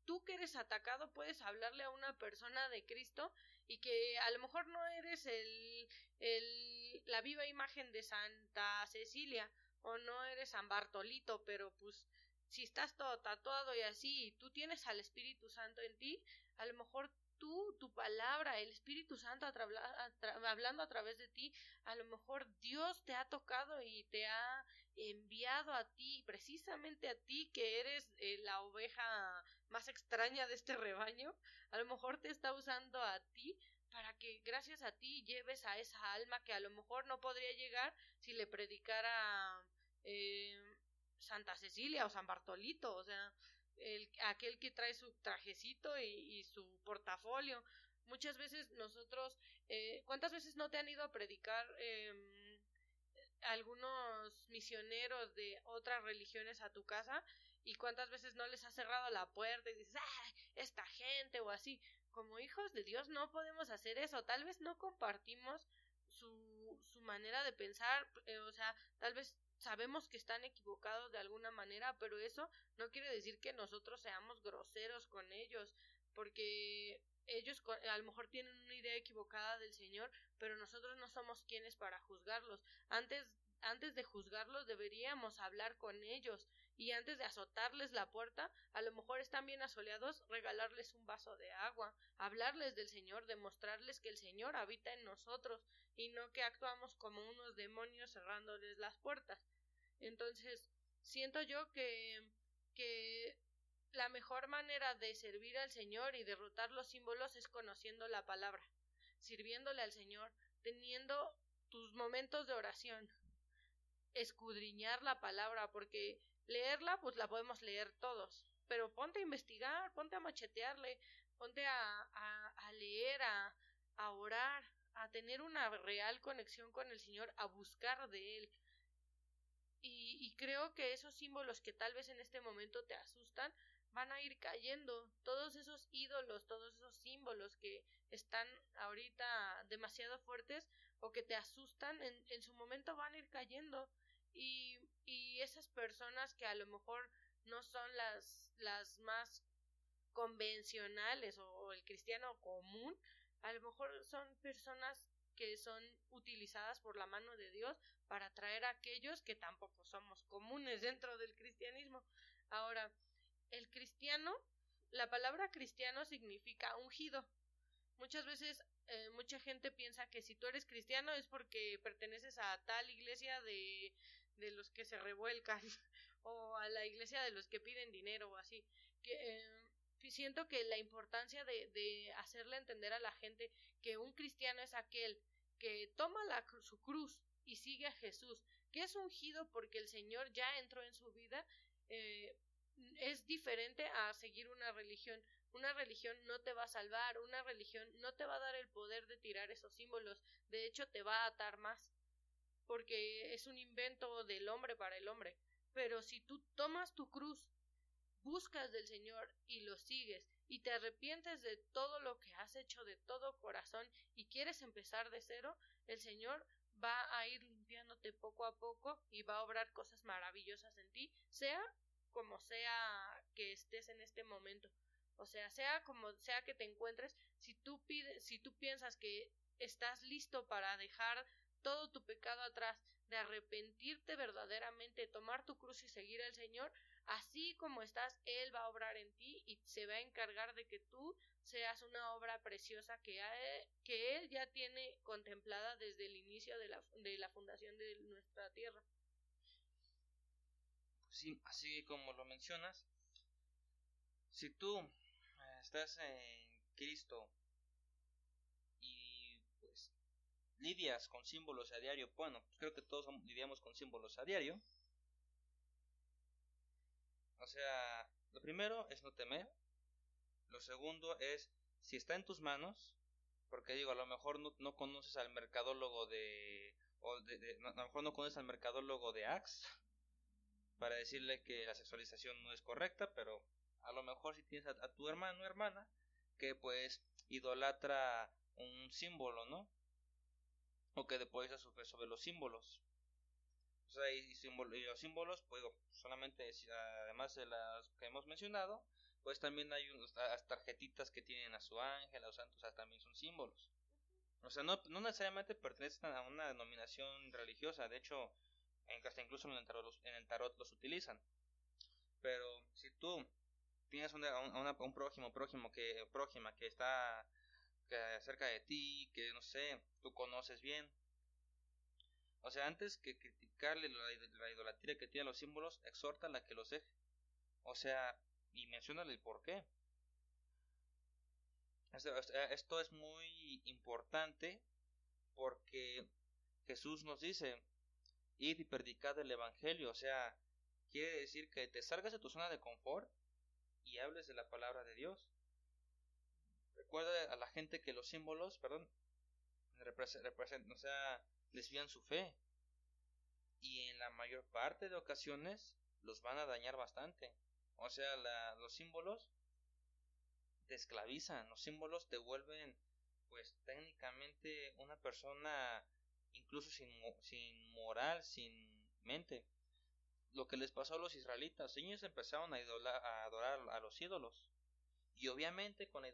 tú que eres atacado puedes hablarle a una persona de Cristo y que a lo mejor no eres el, el, la viva imagen de Santa Cecilia o no eres San Bartolito, pero pues si estás todo tatuado y así y tú tienes al Espíritu Santo en ti, a lo mejor tú, tu palabra, el Espíritu Santo hablando a través de ti, a lo mejor Dios te ha tocado y te ha enviado a ti, precisamente a ti que eres eh, la oveja más extraña de este rebaño, a lo mejor te está usando a ti para que gracias a ti lleves a esa alma que a lo mejor no podría llegar si le predicara eh, Santa Cecilia o San Bartolito, o sea, el, aquel que trae su trajecito y, su portafolio. Muchas veces nosotros, eh, ¿cuántas veces no te han ido a predicar em, algunos misioneros de otras religiones a tu casa y cuántas veces no les has cerrado la puerta y dices, ¡ah! Esta gente o así. Como hijos de Dios no podemos hacer eso. Tal vez no compartimos su, su manera de pensar, eh, o sea, tal vez sabemos que están equivocados de alguna manera, pero eso no quiere decir que nosotros seamos groseros con ellos, porque ellos a lo mejor tienen una idea equivocada del Señor, pero nosotros no somos quienes para juzgarlos. Antes antes de juzgarlos deberíamos hablar con ellos y antes de azotarles la puerta, a lo mejor están bien asoleados, regalarles un vaso de agua, hablarles del Señor, demostrarles que el Señor habita en nosotros y no que actuamos como unos demonios cerrándoles las puertas. Entonces, siento yo que que la mejor manera de servir al Señor y derrotar los símbolos es conociendo la palabra, sirviéndole al Señor, teniendo tus momentos de oración, escudriñar la palabra, porque leerla, pues la podemos leer todos, pero ponte a investigar, ponte a machetearle, ponte a, a, leer, a, a orar, a tener una real conexión con el Señor, a buscar de Él. Y, y, creo que esos símbolos que tal vez en este momento te asustan van a ir cayendo. Todos esos ídolos, todos esos símbolos que están ahorita demasiado fuertes o que te asustan, en, en su momento van a ir cayendo y, y esas personas que a lo mejor no son las, las más convencionales o, el cristiano común, a lo mejor son personas que son utilizadas por la mano de Dios para atraer a aquellos que tampoco somos comunes dentro del cristianismo. Ahora, el cristiano, la palabra cristiano significa ungido. Muchas veces eh, mucha gente piensa que si tú eres cristiano es porque perteneces a tal iglesia de de los que se revuelcan o a la iglesia de los que piden dinero o así. Que, eh, siento que la importancia de, de hacerle entender a la gente que un cristiano es aquel que toma la, su cruz y sigue a Jesús, que es ungido porque el Señor ya entró en su vida, eh, es diferente a seguir una religión. Una religión no te va a salvar, una religión no te va a dar el poder de tirar esos símbolos, de hecho te va a atar más porque es un invento del hombre para el hombre. Pero si tú tomas tu cruz, buscas del Señor y lo sigues, y te arrepientes de todo lo que has hecho de todo corazón y quieres empezar de cero, el Señor va a ir limpiándote poco a poco y va a obrar cosas maravillosas en ti, sea como sea que estés en este momento. O sea, sea como sea que te encuentres, si tú pides, si tú piensas que estás listo para dejar todo tu pecado atrás, de arrepentirte verdaderamente, tomar tu cruz y seguir al Señor, así como estás, Él va a obrar en ti y se va a encargar de que tú seas una obra preciosa que, que Él ya tiene contemplada desde el inicio de la, de la fundación de nuestra tierra. Pues sí, así como lo mencionas, si tú eh, estás en Cristo lidias con símbolos a diario, bueno, pues creo que todos lidiamos con símbolos a diario. O sea, lo primero es no temer. Lo segundo es, si está en tus manos, porque digo, a lo mejor no, conoces al mercadólogo de... O de, a lo mejor no conoces al mercadólogo de Axe para decirle que la sexualización no es correcta, pero a lo mejor si tienes a, a tu hermano o hermana que pues idolatra un símbolo, ¿no? O que después sobre, sobre los símbolos. O sea, y, los símbolos, pues solamente además de las que hemos mencionado, pues también hay unas tarjetitas que tienen a su ángel, a los santos, o sea, también son símbolos. O sea, no, no necesariamente pertenecen a una denominación religiosa, de hecho, hasta incluso en el tarot en el tarot los utilizan. Pero si tú tienes una, un prójimo, prójimo que, prójima que está que cerca de ti, que no sé, tú conoces bien. O sea, antes que criticarle la, idolatría que tiene los símbolos, exhorta a que los deje. O sea, y mencionale el por qué. Esto es muy importante porque Jesús nos dice, id y predicad el Evangelio, o sea, quiere decir que te salgas de tu zona de confort y hables de la palabra de Dios. Recuerda a la gente que los símbolos, perdón, representan, o sea, desvían su fe. Y en la mayor parte de ocasiones los van a dañar bastante. O sea, los símbolos te esclavizan, los símbolos te vuelven, pues técnicamente, una persona incluso sin, sin moral, sin mente. Lo que les pasó a los israelitas, ellos empezaron a, a adorar a los ídolos. Y obviamente con la,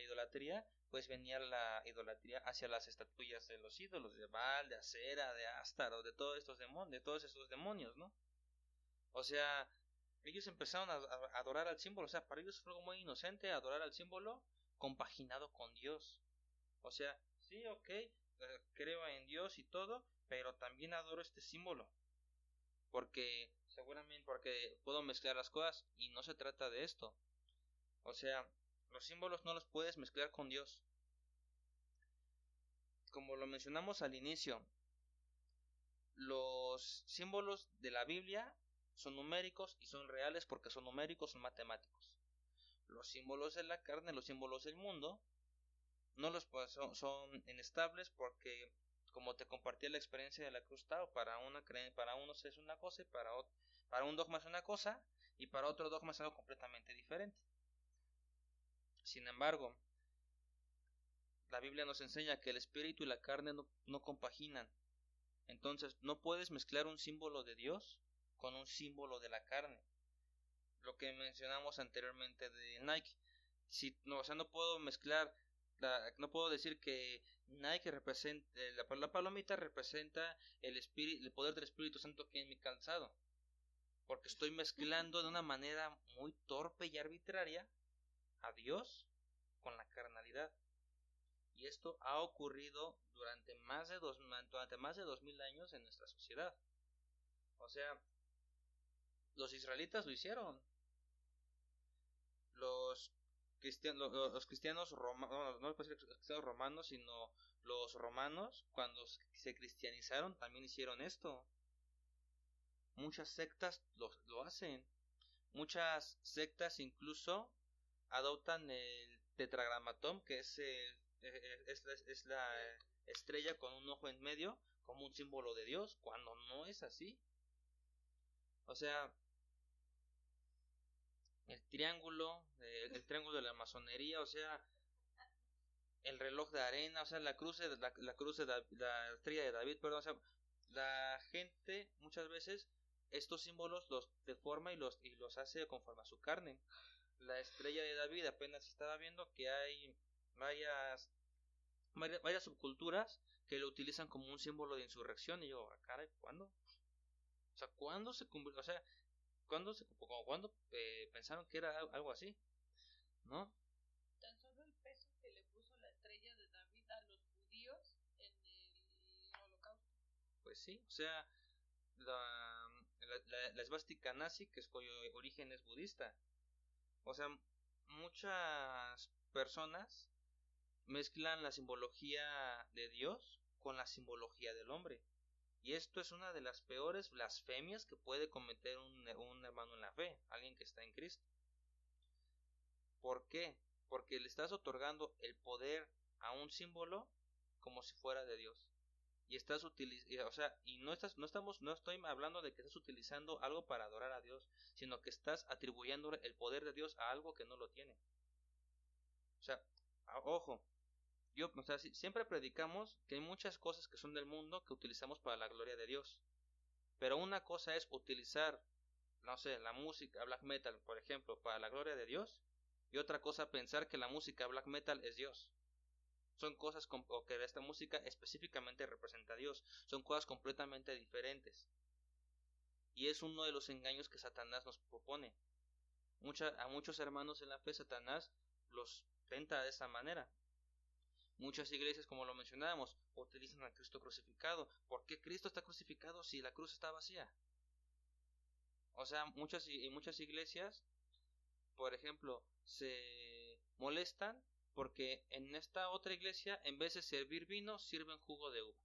idolatría, pues venía la idolatría hacia las estatuillas de los ídolos, de Baal, de Acera, de Astaro, de todos estos demonios, de todos estos demonios, ¿no? O sea, ellos empezaron a, adorar al símbolo, o sea, para ellos fue algo muy inocente adorar al símbolo compaginado con Dios. O sea, sí, ok, eh, creo en Dios y todo, pero también adoro este símbolo. Porque, seguramente, porque puedo mezclar las cosas y no se trata de esto. O sea, los símbolos no los puedes mezclar con Dios. Como lo mencionamos al inicio, los símbolos de la Biblia son numéricos y son reales porque son numéricos, son matemáticos. Los símbolos de la carne, los símbolos del mundo, no los son, son inestables porque como te compartí la experiencia de la cruz para una para unos es una cosa y para para un dogma es una cosa y para otro dogma es algo completamente diferente. Sin embargo, la Biblia nos enseña que el espíritu y la carne no, compaginan. Entonces, no puedes mezclar un símbolo de Dios con un símbolo de la carne. Lo que mencionamos anteriormente de Nike. Si, no, o sea, no puedo mezclar, no puedo decir que Nike representa, eh, la, la palomita representa el, poder del Espíritu Santo que en mi calzado. Porque estoy mezclando de una manera muy torpe y arbitraria a Dios con la carnalidad. Y esto ha ocurrido durante más de dos, durante más de dos mil años en nuestra sociedad. O sea, los israelitas lo hicieron. Los cristianos, los cristianos romanos, no, los cristianos romanos, sino los romanos, cuando se cristianizaron, también hicieron esto. Muchas sectas lo hacen. Muchas sectas incluso adoptan el tetragramatón, que es, el, es, es la estrella con un ojo en medio, como un símbolo de Dios, cuando no es así. O sea, el triángulo, el, triángulo de la masonería, o sea, el reloj de arena, o sea, la cruz la, la cruz de la estrella de David, perdón, o sea, la gente muchas veces estos símbolos los deforma y los y los hace conforme a su carne. La estrella de David apenas estaba viendo que hay varias varias, subculturas que lo utilizan como un símbolo de insurrección y yo, ah, caray, ¿cuándo? O sea, ¿cuándo se o sea, ¿Cuándo, se, cuando eh, pensaron que era algo así? ¿No? Tan solo el peso que le puso la estrella de David a los judíos en el holocausto. Pues sí, o sea, la, la, la esvástica nazi, que es cuyo origen es budista. O sea, muchas personas mezclan la simbología de Dios con la simbología del hombre. Y esto es una de las peores blasfemias que puede cometer un, hermano en la fe, alguien que está en Cristo. ¿Por qué? Porque le estás otorgando el poder a un símbolo como si fuera de Dios. Y estás utilizando, o sea, y no estás, no estamos, no estoy hablando de que estás utilizando algo para adorar a Dios, sino que estás atribuyendo el poder de Dios a algo que no lo tiene. O sea, ojo, yo, o sea, siempre predicamos que hay muchas cosas que son del mundo que utilizamos para la gloria de Dios. Pero una cosa es utilizar, no sé, la música black metal, por ejemplo, para la gloria de Dios. Y otra cosa pensar que la música black metal es Dios. Son cosas o que esta música específicamente representa a Dios. Son cosas completamente diferentes. Y es uno de los engaños que Satanás nos propone. Mucha, a muchos hermanos en la fe Satanás los tenta de esa manera. Muchas iglesias, como lo mencionábamos, utilizan a Cristo crucificado. ¿Por qué Cristo está crucificado si la cruz está vacía? O sea, muchas, muchas iglesias, por ejemplo, se molestan Porque en esta otra iglesia, en vez de servir vino, sirven jugo de uva.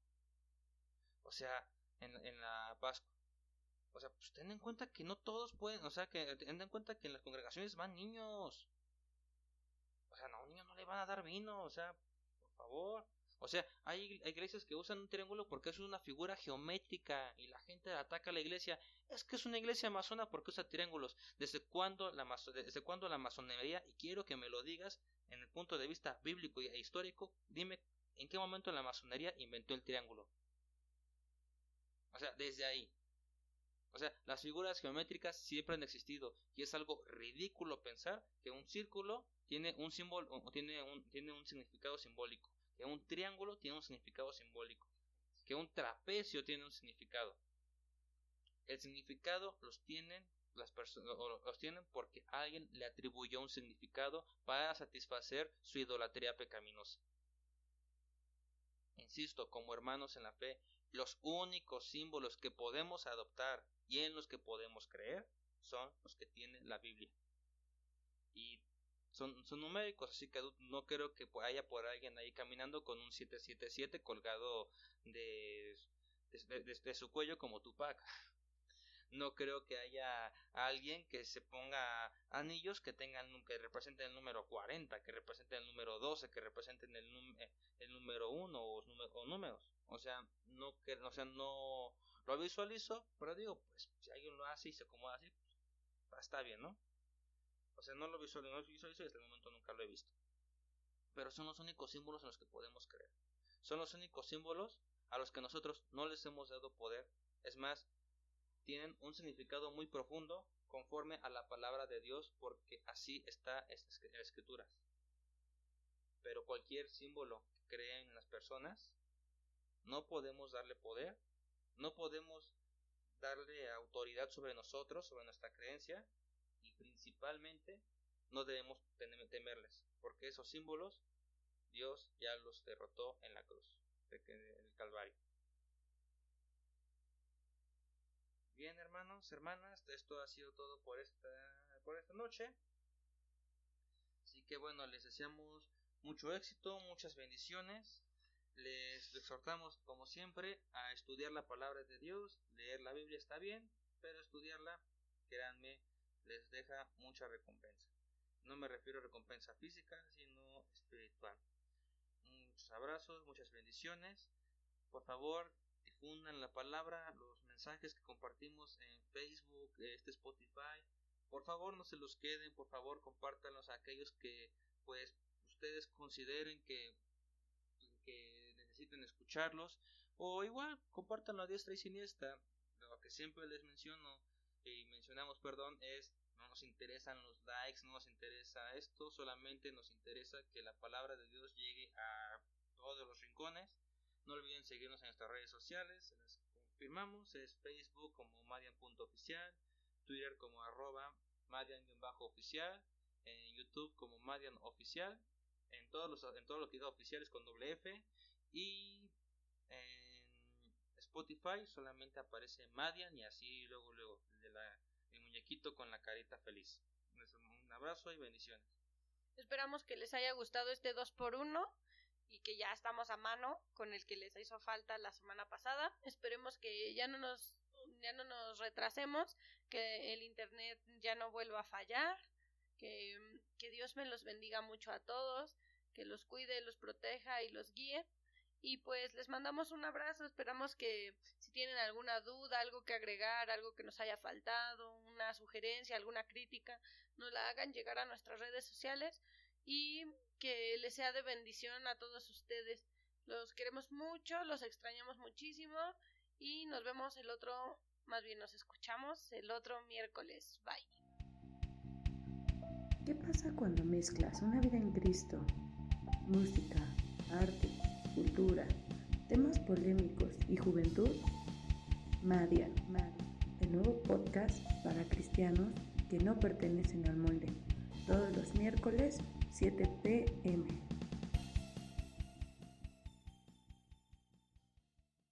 O sea, en, en la Pascua. O sea, pues ten en cuenta que no todos pueden, o sea, que ten en cuenta que en las congregaciones van niños. O sea, no, a un niño no le van a dar vino, o sea, por favor. O sea, hay, iglesias que usan un triángulo porque es una figura geométrica y la gente ataca a la iglesia. Es que es una iglesia masona porque usa triángulos. ¿Desde cuándo la, masonería? Y quiero que me lo digas en el punto de vista bíblico e histórico. Dime en qué momento la masonería inventó el triángulo. O sea, desde ahí. O sea, las figuras geométricas siempre han existido y es algo ridículo pensar que un círculo tiene un símbolo tiene tiene un significado simbólico un triángulo tiene un significado simbólico, que un trapecio tiene un significado. El significado los tienen las personas los tienen porque alguien le atribuyó un significado para satisfacer su idolatría pecaminosa. Insisto, como hermanos en la fe, los únicos símbolos que podemos adoptar y en los que podemos creer son los que tiene la Biblia. Y son, son numéricos, así que no creo que haya por alguien ahí caminando con un 777 colgado de, de, su cuello como Tupac. No creo que haya alguien que se ponga anillos que tengan que representen el número 40, que representen el número 12, que representen el, eh, el número 1 o, o, números. O sea, no que o sea, no lo visualizo, pero digo, pues si alguien lo hace y se acomoda así, pues, está bien, ¿no? O sea, no lo visualizo, no lo visualizo y hasta el momento nunca lo he visto. Pero son los únicos símbolos en los que podemos creer. Son los únicos símbolos a los que nosotros no les hemos dado poder. Es más, tienen un significado muy profundo conforme a la palabra de Dios porque así está en las escrituras. Pero cualquier símbolo que creen las personas, no podemos darle poder, no podemos darle autoridad sobre nosotros, sobre nuestra creencia, principalmente no debemos temerles, porque esos símbolos Dios ya los derrotó en la cruz, en el Calvario. Bien, hermanos, hermanas, esto ha sido todo por esta, por esta noche. Así que bueno, les deseamos mucho éxito, muchas bendiciones. Les exhortamos, como siempre, a estudiar la palabra de Dios. Leer la Biblia está bien, pero estudiarla, créanme, les deja mucha recompensa. No me refiero a recompensa física, sino espiritual. Muchos abrazos, muchas bendiciones. Por favor, difundan la palabra, los mensajes que compartimos en Facebook, este Spotify. Por favor, no se los queden, por favor, compártanlos a aquellos que pues ustedes consideren que, que necesiten escucharlos o igual compártanlo a diestra y siniestra. Lo que siempre les menciono, y mencionamos, perdón, es no nos interesan los likes, no nos interesa esto, solamente nos interesa que la palabra de Dios llegue a todos los rincones. No olviden seguirnos en nuestras redes sociales, las confirmamos, es Facebook como Madian.oficial, Twitter como arroba Madian-oficial, en YouTube como Madian Oficial, en todos los en todos los videos oficiales con doble F y en Spotify solamente aparece Madian y así luego luego el muñequito con la carita feliz. Un abrazo y bendiciones. Esperamos que les haya gustado este 2x1 y que ya estamos a mano con el que les hizo falta la semana pasada. Esperemos que ya no nos ya no nos retrasemos, que el internet ya no vuelva a fallar, que, que Dios me los bendiga mucho a todos, que los cuide, los proteja y los guíe. Y pues les mandamos un abrazo, esperamos que tienen alguna duda, algo que agregar, algo que nos haya faltado, una sugerencia, alguna crítica, nos la hagan llegar a nuestras redes sociales y que les sea de bendición a todos ustedes. Los queremos mucho, los extrañamos muchísimo y nos vemos el otro, más bien nos escuchamos el otro miércoles. Bye. ¿Qué pasa cuando mezclas una vida en Cristo, música, arte, cultura, temas polémicos y juventud, Madian, el nuevo podcast para cristianos que no pertenecen al molde, todos los miércoles 7 pm.